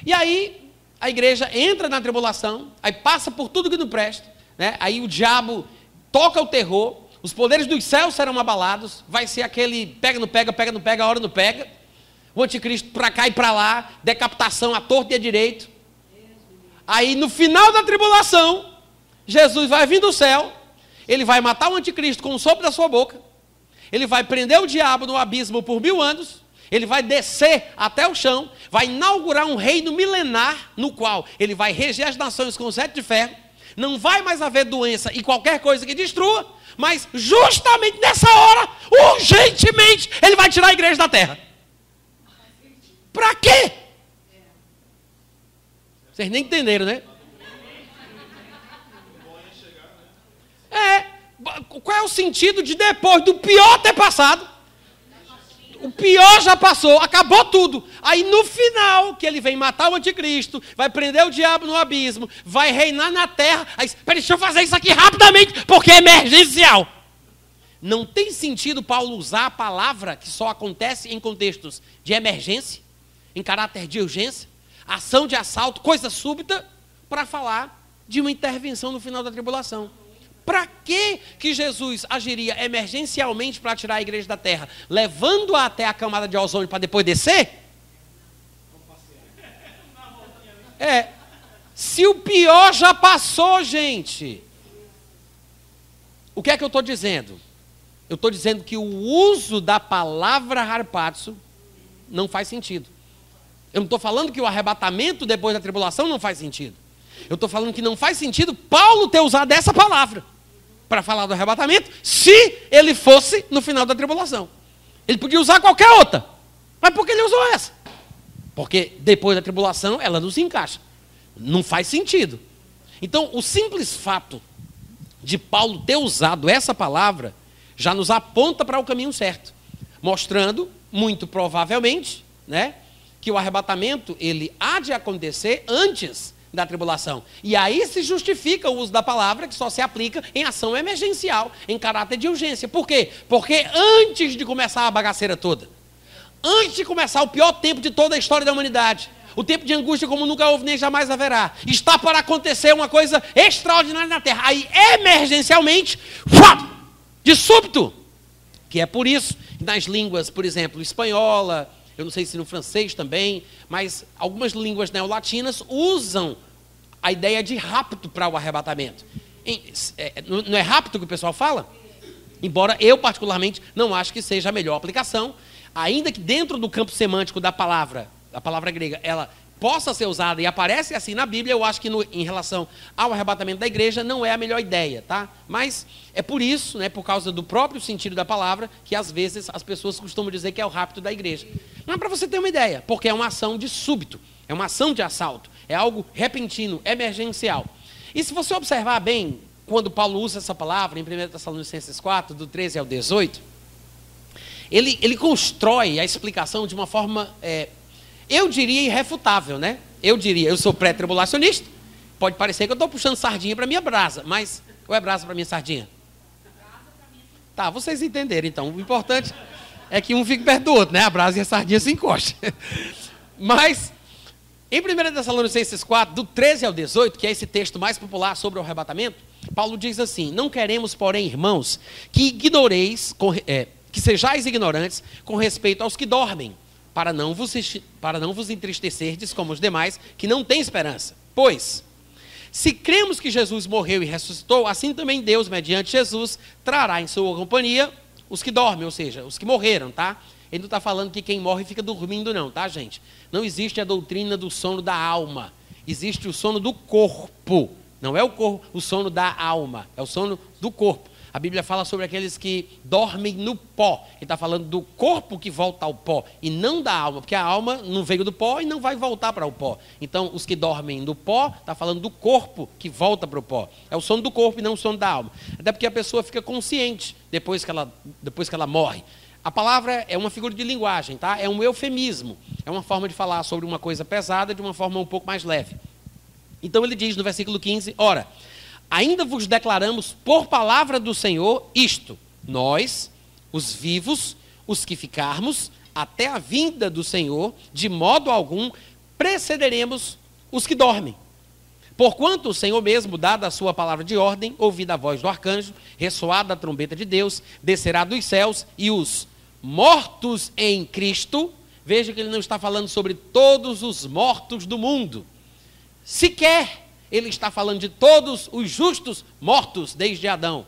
S1: E aí a igreja entra na tribulação, aí passa por tudo que não presta, né? Aí o diabo toca o terror, os poderes dos céus serão abalados, vai ser aquele pega no pega, pega no pega, hora não pega. O anticristo para cá e para lá, decapitação à torta e à direito. Aí no final da tribulação, Jesus vai vir do céu, ele vai matar o anticristo com o sopro da sua boca, ele vai prender o diabo no abismo por mil anos, ele vai descer até o chão, vai inaugurar um reino milenar, no qual ele vai reger as nações com o sete de ferro, não vai mais haver doença e qualquer coisa que destrua, mas justamente nessa hora, urgentemente, ele vai tirar a igreja da terra. Para quê? Vocês nem entenderam, né? É. Qual é o sentido de depois do pior ter passado? O pior já passou, acabou tudo. Aí no final, que ele vem matar o anticristo, vai prender o diabo no abismo, vai reinar na terra. Aí, peraí, deixa eu fazer isso aqui rapidamente, porque é emergencial. Não tem sentido Paulo usar a palavra que só acontece em contextos de emergência, em caráter de urgência, ação de assalto, coisa súbita, para falar de uma intervenção no final da tribulação. Para que que Jesus agiria emergencialmente para tirar a igreja da terra, levando-a até a camada de ozônio para depois descer? É. Se o pior já passou, gente. O que é que eu estou dizendo? Eu estou dizendo que o uso da palavra harpatsu não faz sentido. Eu não estou falando que o arrebatamento depois da tribulação não faz sentido. Eu estou falando que não faz sentido Paulo ter usado essa palavra para falar do arrebatamento, se ele fosse no final da tribulação. Ele podia usar qualquer outra. Mas por que ele usou essa? Porque depois da tribulação ela não se encaixa. Não faz sentido. Então, o simples fato de Paulo ter usado essa palavra já nos aponta para o caminho certo, mostrando muito provavelmente, né, que o arrebatamento ele há de acontecer antes da tribulação. E aí se justifica o uso da palavra que só se aplica em ação emergencial, em caráter de urgência. Por quê? Porque antes de começar a bagaceira toda, antes de começar o pior tempo de toda a história da humanidade, o tempo de angústia como nunca houve nem jamais haverá, está para acontecer uma coisa extraordinária na terra. Aí, emergencialmente, de súbito, que é por isso que nas línguas, por exemplo, espanhola, eu não sei se no francês também, mas algumas línguas neolatinas usam a ideia de rapto para o arrebatamento. É, não é rapto que o pessoal fala? Embora eu, particularmente, não acho que seja a melhor aplicação, ainda que dentro do campo semântico da palavra, da palavra grega, ela possa ser usada e aparece assim na Bíblia, eu acho que no, em relação ao arrebatamento da igreja não é a melhor ideia, tá? Mas é por isso, né, por causa do próprio sentido da palavra, que às vezes as pessoas costumam dizer que é o rapto da igreja. É para você ter uma ideia, porque é uma ação de súbito, é uma ação de assalto, é algo repentino, emergencial. E se você observar bem, quando Paulo usa essa palavra em 1 Tessalonicenses 4, do 13 ao 18, ele, ele constrói a explicação de uma forma é, eu diria irrefutável, né? Eu diria, eu sou pré-tribulacionista. Pode parecer que eu estou puxando sardinha para minha brasa, mas ou é brasa para minha sardinha? Tá, vocês entenderam então. O importante é que um fique perto do outro, né? A brasa e a sardinha se encostam. Mas, em 1 Tessalonicenses 4, do 13 ao 18, que é esse texto mais popular sobre o arrebatamento, Paulo diz assim: Não queremos, porém, irmãos, que ignoreis, é, que sejais ignorantes com respeito aos que dormem para não vos, para não vos entristecerdes como os demais, que não têm esperança. Pois, se cremos que Jesus morreu e ressuscitou, assim também Deus, mediante Jesus, trará em sua companhia os que dormem, ou seja, os que morreram, tá? Ele não está falando que quem morre fica dormindo, não, tá, gente? Não existe a doutrina do sono da alma. Existe o sono do corpo. Não é o, corpo, o sono da alma, é o sono do corpo. A Bíblia fala sobre aqueles que dormem no pó. Ele está falando do corpo que volta ao pó e não da alma, porque a alma não veio do pó e não vai voltar para o pó. Então, os que dormem no pó, está falando do corpo que volta para o pó. É o sono do corpo e não o sono da alma. Até porque a pessoa fica consciente depois que ela, depois que ela morre. A palavra é uma figura de linguagem, tá? É um eufemismo. É uma forma de falar sobre uma coisa pesada de uma forma um pouco mais leve. Então ele diz no versículo 15: Ora, ainda vos declaramos por palavra do Senhor isto: nós, os vivos, os que ficarmos, até a vinda do Senhor, de modo algum precederemos os que dormem. Porquanto o Senhor mesmo, dada a sua palavra de ordem, ouvida a voz do arcanjo, ressoada a trombeta de Deus, descerá dos céus e os mortos em Cristo, veja que ele não está falando sobre todos os mortos do mundo, sequer ele está falando de todos os justos mortos desde Adão.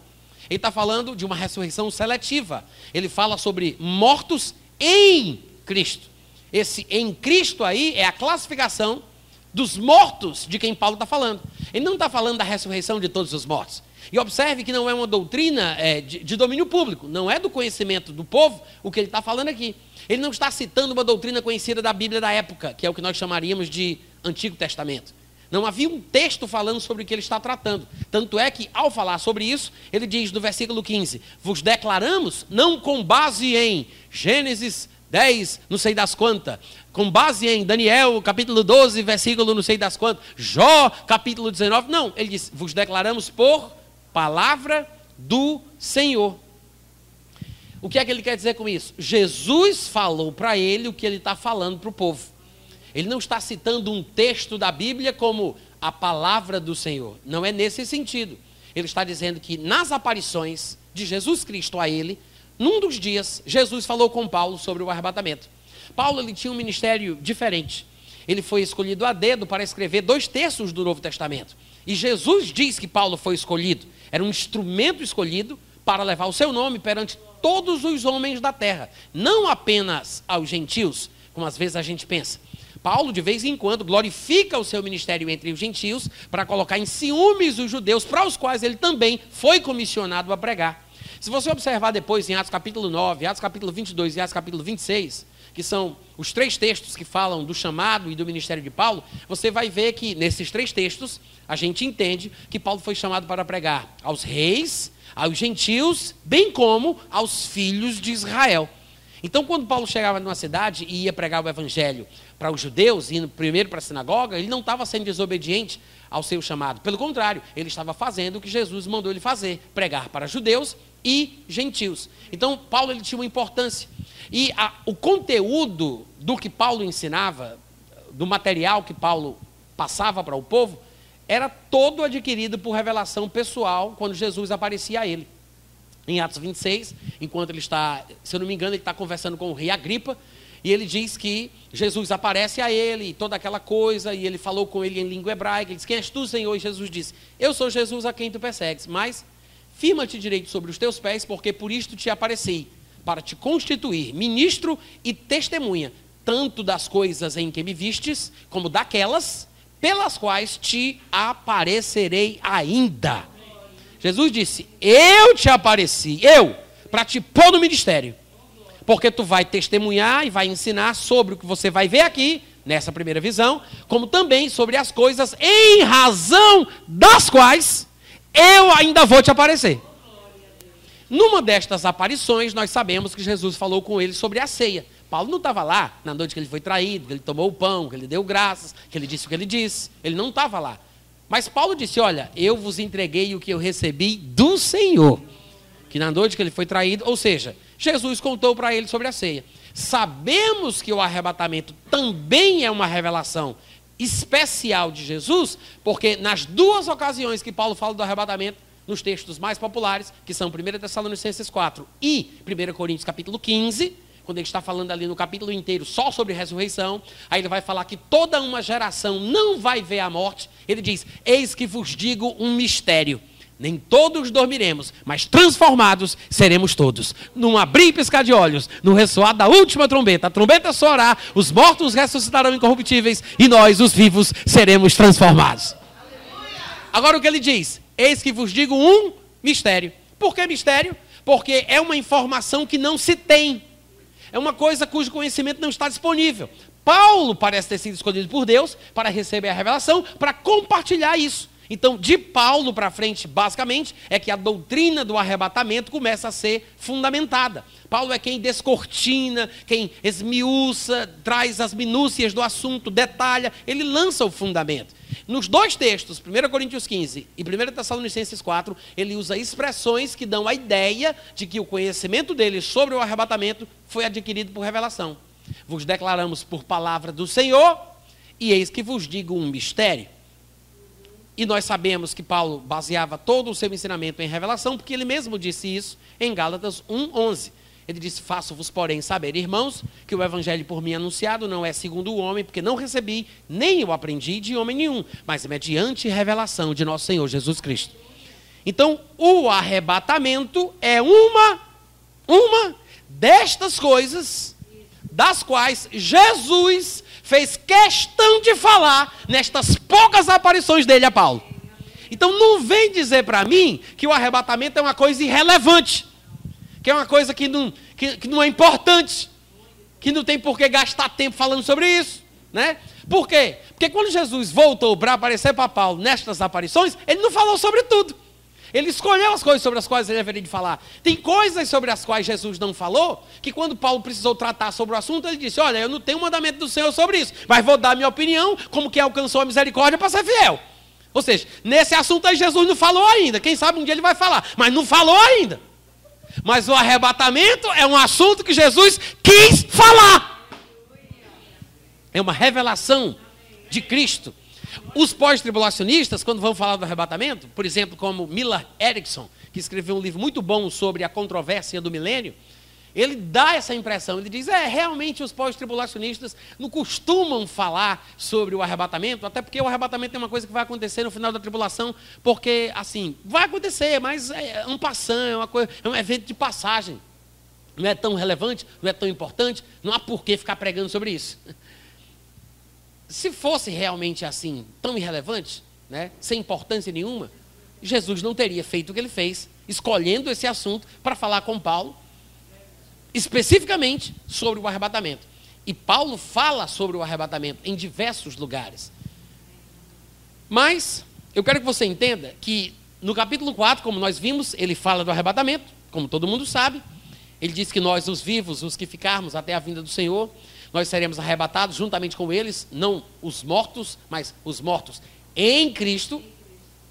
S1: Ele está falando de uma ressurreição seletiva. Ele fala sobre mortos em Cristo. Esse em Cristo aí é a classificação dos mortos de quem Paulo está falando. Ele não está falando da ressurreição de todos os mortos. E observe que não é uma doutrina é, de, de domínio público, não é do conhecimento do povo o que ele está falando aqui. Ele não está citando uma doutrina conhecida da Bíblia da época, que é o que nós chamaríamos de Antigo Testamento. Não havia um texto falando sobre o que ele está tratando. Tanto é que, ao falar sobre isso, ele diz no versículo 15: Vos declaramos, não com base em Gênesis 10, não sei das quantas, com base em Daniel, capítulo 12, versículo não sei das quantas, Jó, capítulo 19. Não, ele diz: Vos declaramos por palavra do Senhor. O que é que ele quer dizer com isso? Jesus falou para ele o que ele está falando para o povo. Ele não está citando um texto da Bíblia como a palavra do Senhor. Não é nesse sentido. Ele está dizendo que nas aparições de Jesus Cristo a ele, num dos dias, Jesus falou com Paulo sobre o arrebatamento. Paulo ele tinha um ministério diferente. Ele foi escolhido a dedo para escrever dois terços do Novo Testamento. E Jesus diz que Paulo foi escolhido. Era um instrumento escolhido para levar o seu nome perante todos os homens da terra, não apenas aos gentios, como às vezes a gente pensa, Paulo, de vez em quando, glorifica o seu ministério entre os gentios para colocar em ciúmes os judeus, para os quais ele também foi comissionado a pregar. Se você observar depois em Atos capítulo 9, Atos capítulo 22 e Atos capítulo 26, que são os três textos que falam do chamado e do ministério de Paulo, você vai ver que nesses três textos a gente entende que Paulo foi chamado para pregar aos reis, aos gentios, bem como aos filhos de Israel. Então, quando Paulo chegava numa cidade e ia pregar o evangelho para os judeus, indo primeiro para a sinagoga, ele não estava sendo desobediente ao seu chamado. Pelo contrário, ele estava fazendo o que Jesus mandou ele fazer: pregar para judeus e gentios. Então, Paulo ele tinha uma importância. E a, o conteúdo do que Paulo ensinava, do material que Paulo passava para o povo, era todo adquirido por revelação pessoal quando Jesus aparecia a ele. Em Atos 26, enquanto ele está, se eu não me engano, ele está conversando com o rei Agripa, e ele diz que Jesus aparece a ele, e toda aquela coisa, e ele falou com ele em língua hebraica. Ele diz: Quem és tu, Senhor? E Jesus disse: Eu sou Jesus a quem tu persegues, mas firma-te direito sobre os teus pés, porque por isto te apareci, para te constituir ministro e testemunha, tanto das coisas em que me vistes, como daquelas pelas quais te aparecerei ainda. Jesus disse: Eu te apareci, eu, para te pôr no ministério porque tu vai testemunhar e vai ensinar sobre o que você vai ver aqui, nessa primeira visão, como também sobre as coisas em razão das quais eu ainda vou te aparecer. Numa destas aparições, nós sabemos que Jesus falou com ele sobre a ceia. Paulo não estava lá na noite que ele foi traído, que ele tomou o pão, que ele deu graças, que ele disse o que ele disse. Ele não estava lá. Mas Paulo disse: Olha, eu vos entreguei o que eu recebi do Senhor. Que na noite que ele foi traído, ou seja, Jesus contou para ele sobre a ceia. Sabemos que o arrebatamento também é uma revelação especial de Jesus, porque nas duas ocasiões que Paulo fala do arrebatamento, nos textos mais populares, que são 1 Tessalonicenses 4 e 1 Coríntios capítulo 15, quando ele está falando ali no capítulo inteiro só sobre ressurreição, aí ele vai falar que toda uma geração não vai ver a morte. Ele diz: Eis que vos digo um mistério. Nem todos dormiremos, mas transformados seremos todos. Num abrir e piscar de olhos, no ressoar da última trombeta. A trombeta soará, os mortos ressuscitarão incorruptíveis e nós, os vivos, seremos transformados. Agora o que ele diz? Eis que vos digo um mistério. Por que mistério? Porque é uma informação que não se tem. É uma coisa cujo conhecimento não está disponível. Paulo parece ter sido escolhido por Deus para receber a revelação, para compartilhar isso. Então, de Paulo para frente, basicamente, é que a doutrina do arrebatamento começa a ser fundamentada. Paulo é quem descortina, quem esmiuça, traz as minúcias do assunto, detalha, ele lança o fundamento. Nos dois textos, 1 Coríntios 15 e 1 Tessalonicenses 4, ele usa expressões que dão a ideia de que o conhecimento dele sobre o arrebatamento foi adquirido por revelação. Vos declaramos por palavra do Senhor, e eis que vos digo um mistério. E nós sabemos que Paulo baseava todo o seu ensinamento em revelação, porque ele mesmo disse isso em Gálatas 1:11. Ele disse: Faço-vos, porém, saber, irmãos, que o evangelho por mim anunciado não é segundo o homem, porque não recebi, nem eu aprendi de homem nenhum, mas mediante revelação de nosso Senhor Jesus Cristo. Então, o arrebatamento é uma uma destas coisas das quais Jesus fez questão de falar nestas poucas aparições dele a Paulo. Então não vem dizer para mim que o arrebatamento é uma coisa irrelevante, que é uma coisa que não, que, que não é importante, que não tem por que gastar tempo falando sobre isso. Né? Por quê? Porque quando Jesus voltou para aparecer para Paulo nestas aparições, ele não falou sobre tudo. Ele escolheu as coisas sobre as quais ele deveria falar. Tem coisas sobre as quais Jesus não falou, que quando Paulo precisou tratar sobre o assunto, ele disse: Olha, eu não tenho mandamento do Senhor sobre isso, mas vou dar minha opinião como quem alcançou a misericórdia para ser fiel. Ou seja, nesse assunto aí Jesus não falou ainda. Quem sabe um dia ele vai falar, mas não falou ainda. Mas o arrebatamento é um assunto que Jesus quis falar. É uma revelação de Cristo. Os pós-tribulacionistas, quando vão falar do arrebatamento, por exemplo, como Miller Erickson, que escreveu um livro muito bom sobre a controvérsia do milênio, ele dá essa impressão, ele diz, é, realmente os pós-tribulacionistas não costumam falar sobre o arrebatamento, até porque o arrebatamento é uma coisa que vai acontecer no final da tribulação, porque, assim, vai acontecer, mas é um passão, é, uma coisa, é um evento de passagem. Não é tão relevante, não é tão importante, não há por que ficar pregando sobre isso se fosse realmente assim, tão irrelevante, né, sem importância nenhuma, Jesus não teria feito o que ele fez, escolhendo esse assunto para falar com Paulo, especificamente sobre o arrebatamento. E Paulo fala sobre o arrebatamento em diversos lugares. Mas eu quero que você entenda que no capítulo 4, como nós vimos, ele fala do arrebatamento, como todo mundo sabe. Ele diz que nós, os vivos, os que ficarmos até a vinda do Senhor, nós seremos arrebatados juntamente com eles, não os mortos, mas os mortos em Cristo,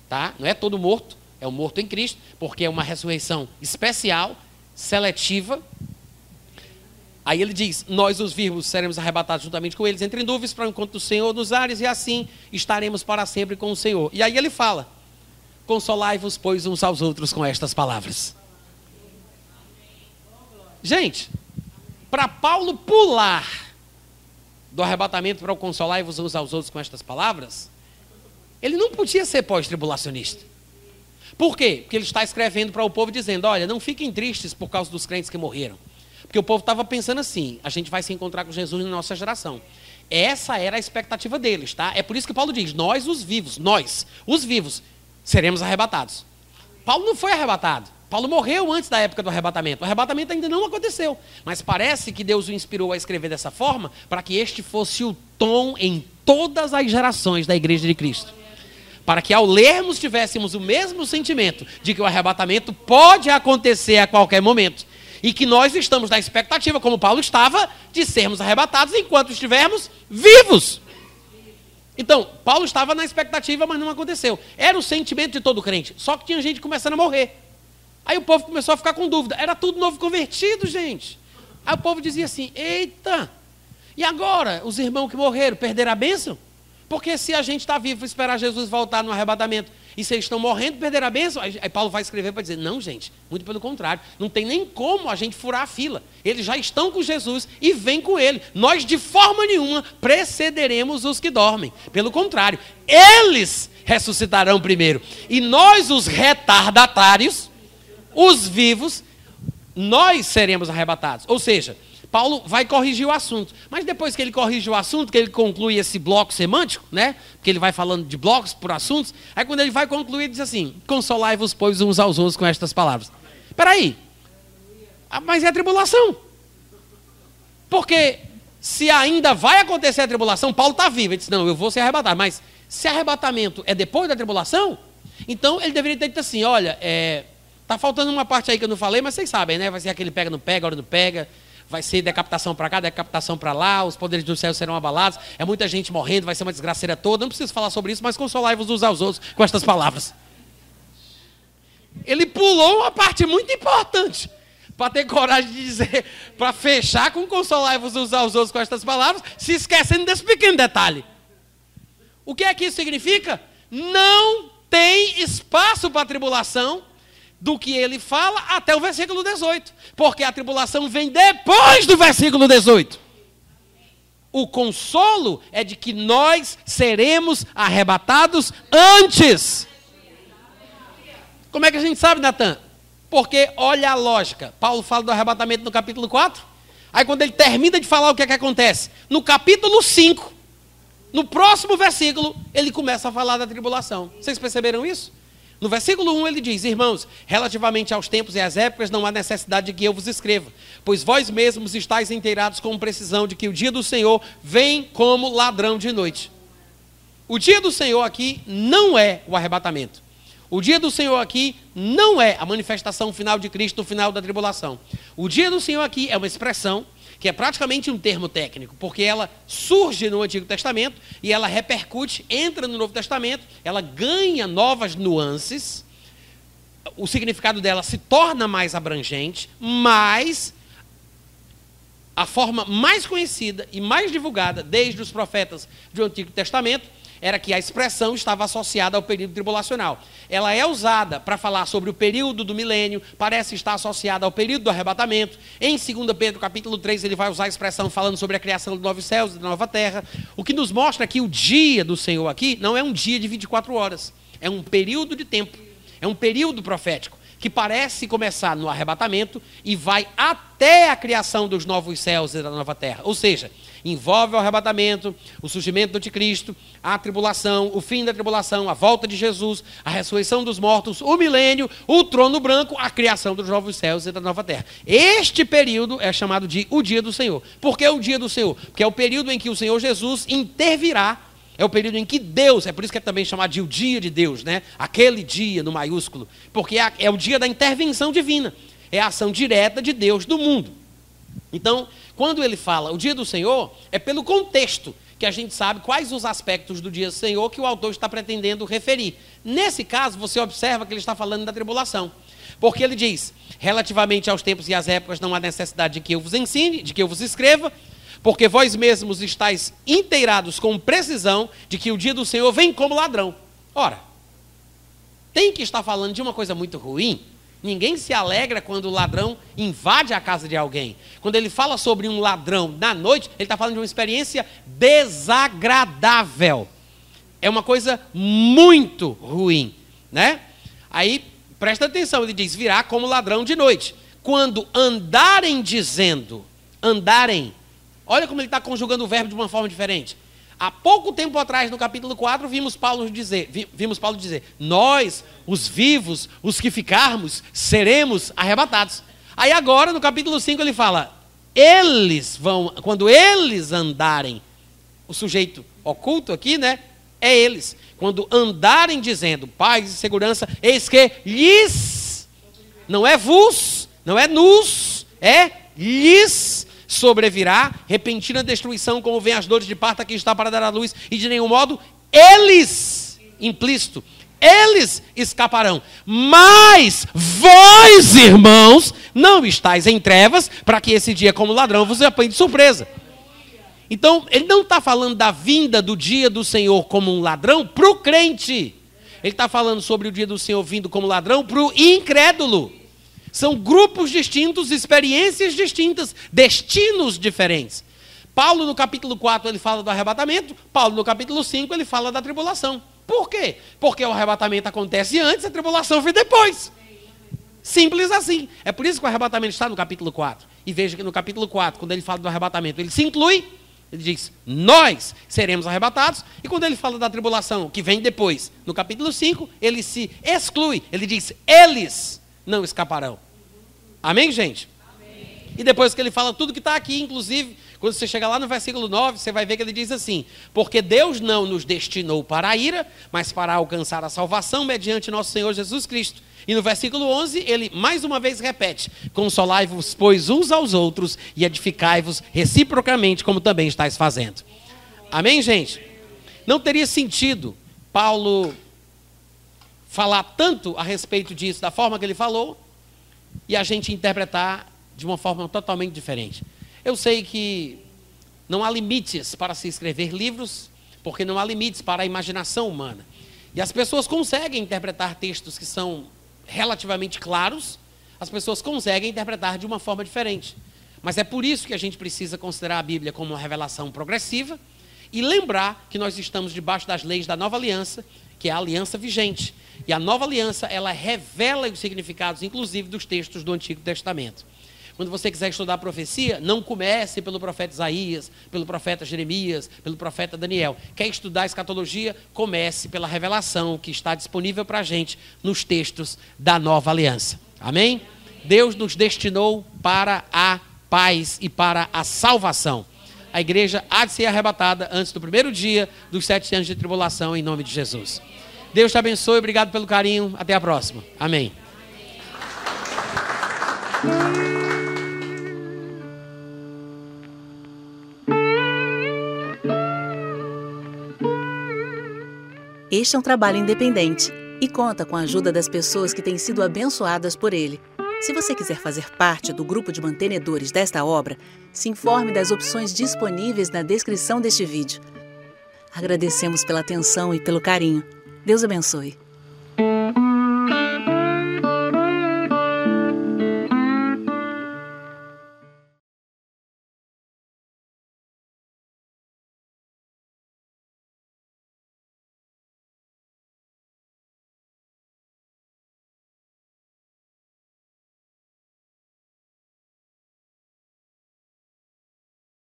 S1: tá? Não é todo morto, é o morto em Cristo, porque é uma ressurreição especial, seletiva. Aí ele diz: Nós, os vivos, seremos arrebatados juntamente com eles entre nuvens para o encontro do Senhor nos ares, e assim estaremos para sempre com o Senhor. E aí ele fala: Consolai-vos, pois, uns aos outros com estas palavras. Gente, para Paulo pular do arrebatamento para o consolar-vos uns aos outros com estas palavras, ele não podia ser pós-tribulacionista. Por quê? Porque ele está escrevendo para o povo dizendo: olha, não fiquem tristes por causa dos crentes que morreram. Porque o povo estava pensando assim: a gente vai se encontrar com Jesus na nossa geração. Essa era a expectativa deles, tá? É por isso que Paulo diz: nós, os vivos, nós, os vivos, seremos arrebatados. Paulo não foi arrebatado. Paulo morreu antes da época do arrebatamento. O arrebatamento ainda não aconteceu. Mas parece que Deus o inspirou a escrever dessa forma para que este fosse o tom em todas as gerações da igreja de Cristo. Para que ao lermos tivéssemos o mesmo sentimento de que o arrebatamento pode acontecer a qualquer momento. E que nós estamos na expectativa, como Paulo estava, de sermos arrebatados enquanto estivermos vivos. Então, Paulo estava na expectativa, mas não aconteceu. Era o sentimento de todo crente. Só que tinha gente começando a morrer. Aí o povo começou a ficar com dúvida. Era tudo novo convertido, gente. Aí o povo dizia assim: Eita, e agora? Os irmãos que morreram perderam a bênção? Porque se a gente está vivo esperar Jesus voltar no arrebatamento e vocês estão morrendo, perderam a bênção, aí Paulo vai escrever para dizer: Não, gente, muito pelo contrário. Não tem nem como a gente furar a fila. Eles já estão com Jesus e vêm com ele. Nós, de forma nenhuma, precederemos os que dormem. Pelo contrário, eles ressuscitarão primeiro. E nós, os retardatários, os vivos, nós seremos arrebatados. Ou seja, Paulo vai corrigir o assunto. Mas depois que ele corrige o assunto, que ele conclui esse bloco semântico, né? Porque ele vai falando de blocos por assuntos, aí quando ele vai concluir, ele diz assim: Consolai-vos, pois, uns aos outros com estas palavras. Espera aí. Ah, mas é a tribulação. Porque se ainda vai acontecer a tribulação, Paulo está vivo. Ele disse: Não, eu vou ser arrebatado. Mas se arrebatamento é depois da tribulação, então ele deveria ter dito assim: Olha, é, Tá faltando uma parte aí que eu não falei, mas vocês sabem, né? Vai ser aquele pega não pega, hora não pega. Vai ser decapitação para cá, decapitação para lá, os poderes do céu serão abalados, é muita gente morrendo, vai ser uma desgraceira toda. Não preciso falar sobre isso, mas consolai-vos uns aos outros com estas palavras. Ele pulou uma parte muito importante para ter coragem de dizer, para fechar com consolai-vos uns aos outros com estas palavras, se esquecendo desse pequeno detalhe. O que é que isso significa? Não tem espaço para tribulação do que ele fala até o versículo 18. Porque a tribulação vem depois do versículo 18. O consolo é de que nós seremos arrebatados antes. Como é que a gente sabe, Natan? Porque olha a lógica. Paulo fala do arrebatamento no capítulo 4. Aí quando ele termina de falar o que é que acontece? No capítulo 5, no próximo versículo, ele começa a falar da tribulação. Vocês perceberam isso? No versículo 1 ele diz: Irmãos, relativamente aos tempos e às épocas, não há necessidade de que eu vos escreva, pois vós mesmos estáis inteirados com precisão de que o dia do Senhor vem como ladrão de noite. O dia do Senhor aqui não é o arrebatamento. O dia do Senhor aqui não é a manifestação final de Cristo no final da tribulação. O dia do Senhor aqui é uma expressão que é praticamente um termo técnico, porque ela surge no Antigo Testamento e ela repercute, entra no Novo Testamento, ela ganha novas nuances, o significado dela se torna mais abrangente, mas a forma mais conhecida e mais divulgada desde os profetas do Antigo Testamento era que a expressão estava associada ao período tribulacional. Ela é usada para falar sobre o período do milênio, parece estar associada ao período do arrebatamento. Em 2 Pedro, capítulo 3, ele vai usar a expressão falando sobre a criação dos novos céus e da nova terra. O que nos mostra que o dia do Senhor aqui não é um dia de 24 horas, é um período de tempo, é um período profético que parece começar no arrebatamento e vai até a criação dos novos céus e da nova terra. Ou seja, envolve o arrebatamento, o surgimento do anticristo, a tribulação, o fim da tribulação, a volta de Jesus, a ressurreição dos mortos, o milênio, o trono branco, a criação dos novos céus e da nova terra. Este período é chamado de o dia do Senhor. Por que o dia do Senhor? Porque é o período em que o Senhor Jesus intervirá é o período em que Deus, é por isso que é também chamado de o dia de Deus, né? Aquele dia no maiúsculo, porque é, é o dia da intervenção divina, é a ação direta de Deus do mundo. Então, quando ele fala o dia do Senhor, é pelo contexto que a gente sabe quais os aspectos do dia do Senhor que o autor está pretendendo referir. Nesse caso, você observa que ele está falando da tribulação. Porque ele diz: relativamente aos tempos e às épocas, não há necessidade de que eu vos ensine, de que eu vos escreva, porque vós mesmos estáis inteirados com precisão de que o dia do Senhor vem como ladrão. Ora, tem que estar falando de uma coisa muito ruim. Ninguém se alegra quando o ladrão invade a casa de alguém. Quando ele fala sobre um ladrão na noite, ele está falando de uma experiência desagradável. É uma coisa muito ruim, né? Aí, presta atenção, ele diz: virá como ladrão de noite. Quando andarem dizendo, andarem, olha como ele está conjugando o verbo de uma forma diferente. Há pouco tempo atrás, no capítulo 4, vimos Paulo dizer, vimos Paulo dizer: Nós, os vivos, os que ficarmos, seremos arrebatados. Aí agora, no capítulo 5, ele fala: Eles vão, quando eles andarem, o sujeito oculto aqui, né? É eles. Quando andarem dizendo paz e segurança, eis que lhes, não é vos, não é nos, é lhes sobrevirá repentina destruição, como vem as dores de parto que está para dar à luz, e de nenhum modo eles, implícito, eles escaparão. Mas vós, irmãos, não estáis em trevas, para que esse dia, como ladrão, vos apanhe de surpresa. Então, ele não está falando da vinda do dia do Senhor como um ladrão para o crente. Ele está falando sobre o dia do Senhor vindo como ladrão para o incrédulo. São grupos distintos, experiências distintas, destinos diferentes. Paulo no capítulo 4 ele fala do arrebatamento, Paulo no capítulo 5 ele fala da tribulação. Por quê? Porque o arrebatamento acontece antes, a tribulação vem depois. Simples assim. É por isso que o arrebatamento está no capítulo 4. E veja que no capítulo 4, quando ele fala do arrebatamento, ele se inclui, ele diz, nós seremos arrebatados. E quando ele fala da tribulação, que vem depois, no capítulo 5, ele se exclui, ele diz, eles não escaparão. Amém, gente? Amém. E depois que ele fala tudo que está aqui, inclusive, quando você chegar lá no versículo 9, você vai ver que ele diz assim: Porque Deus não nos destinou para a ira, mas para alcançar a salvação mediante nosso Senhor Jesus Cristo. E no versículo 11, ele mais uma vez repete: Consolai-vos, pois, uns aos outros e edificai-vos reciprocamente, como também estáis fazendo. Amém, gente? Não teria sentido Paulo falar tanto a respeito disso da forma que ele falou e a gente interpretar de uma forma totalmente diferente. Eu sei que não há limites para se escrever livros, porque não há limites para a imaginação humana. E as pessoas conseguem interpretar textos que são relativamente claros, as pessoas conseguem interpretar de uma forma diferente. Mas é por isso que a gente precisa considerar a Bíblia como uma revelação progressiva e lembrar que nós estamos debaixo das leis da nova aliança, que é a aliança vigente. E a nova aliança, ela revela os significados, inclusive, dos textos do Antigo Testamento. Quando você quiser estudar a profecia, não comece pelo profeta Isaías, pelo profeta Jeremias, pelo profeta Daniel. Quer estudar escatologia? Comece pela revelação que está disponível para a gente nos textos da nova aliança. Amém? Deus nos destinou para a paz e para a salvação. A igreja há de ser arrebatada antes do primeiro dia dos sete anos de tribulação, em nome de Jesus. Deus te abençoe, obrigado pelo carinho. Até a próxima. Amém.
S2: Este é um trabalho independente e conta com a ajuda das pessoas que têm sido abençoadas por ele. Se você quiser fazer parte do grupo de mantenedores desta obra, se informe das opções disponíveis na descrição deste vídeo. Agradecemos pela atenção e pelo carinho. Deus abençoe.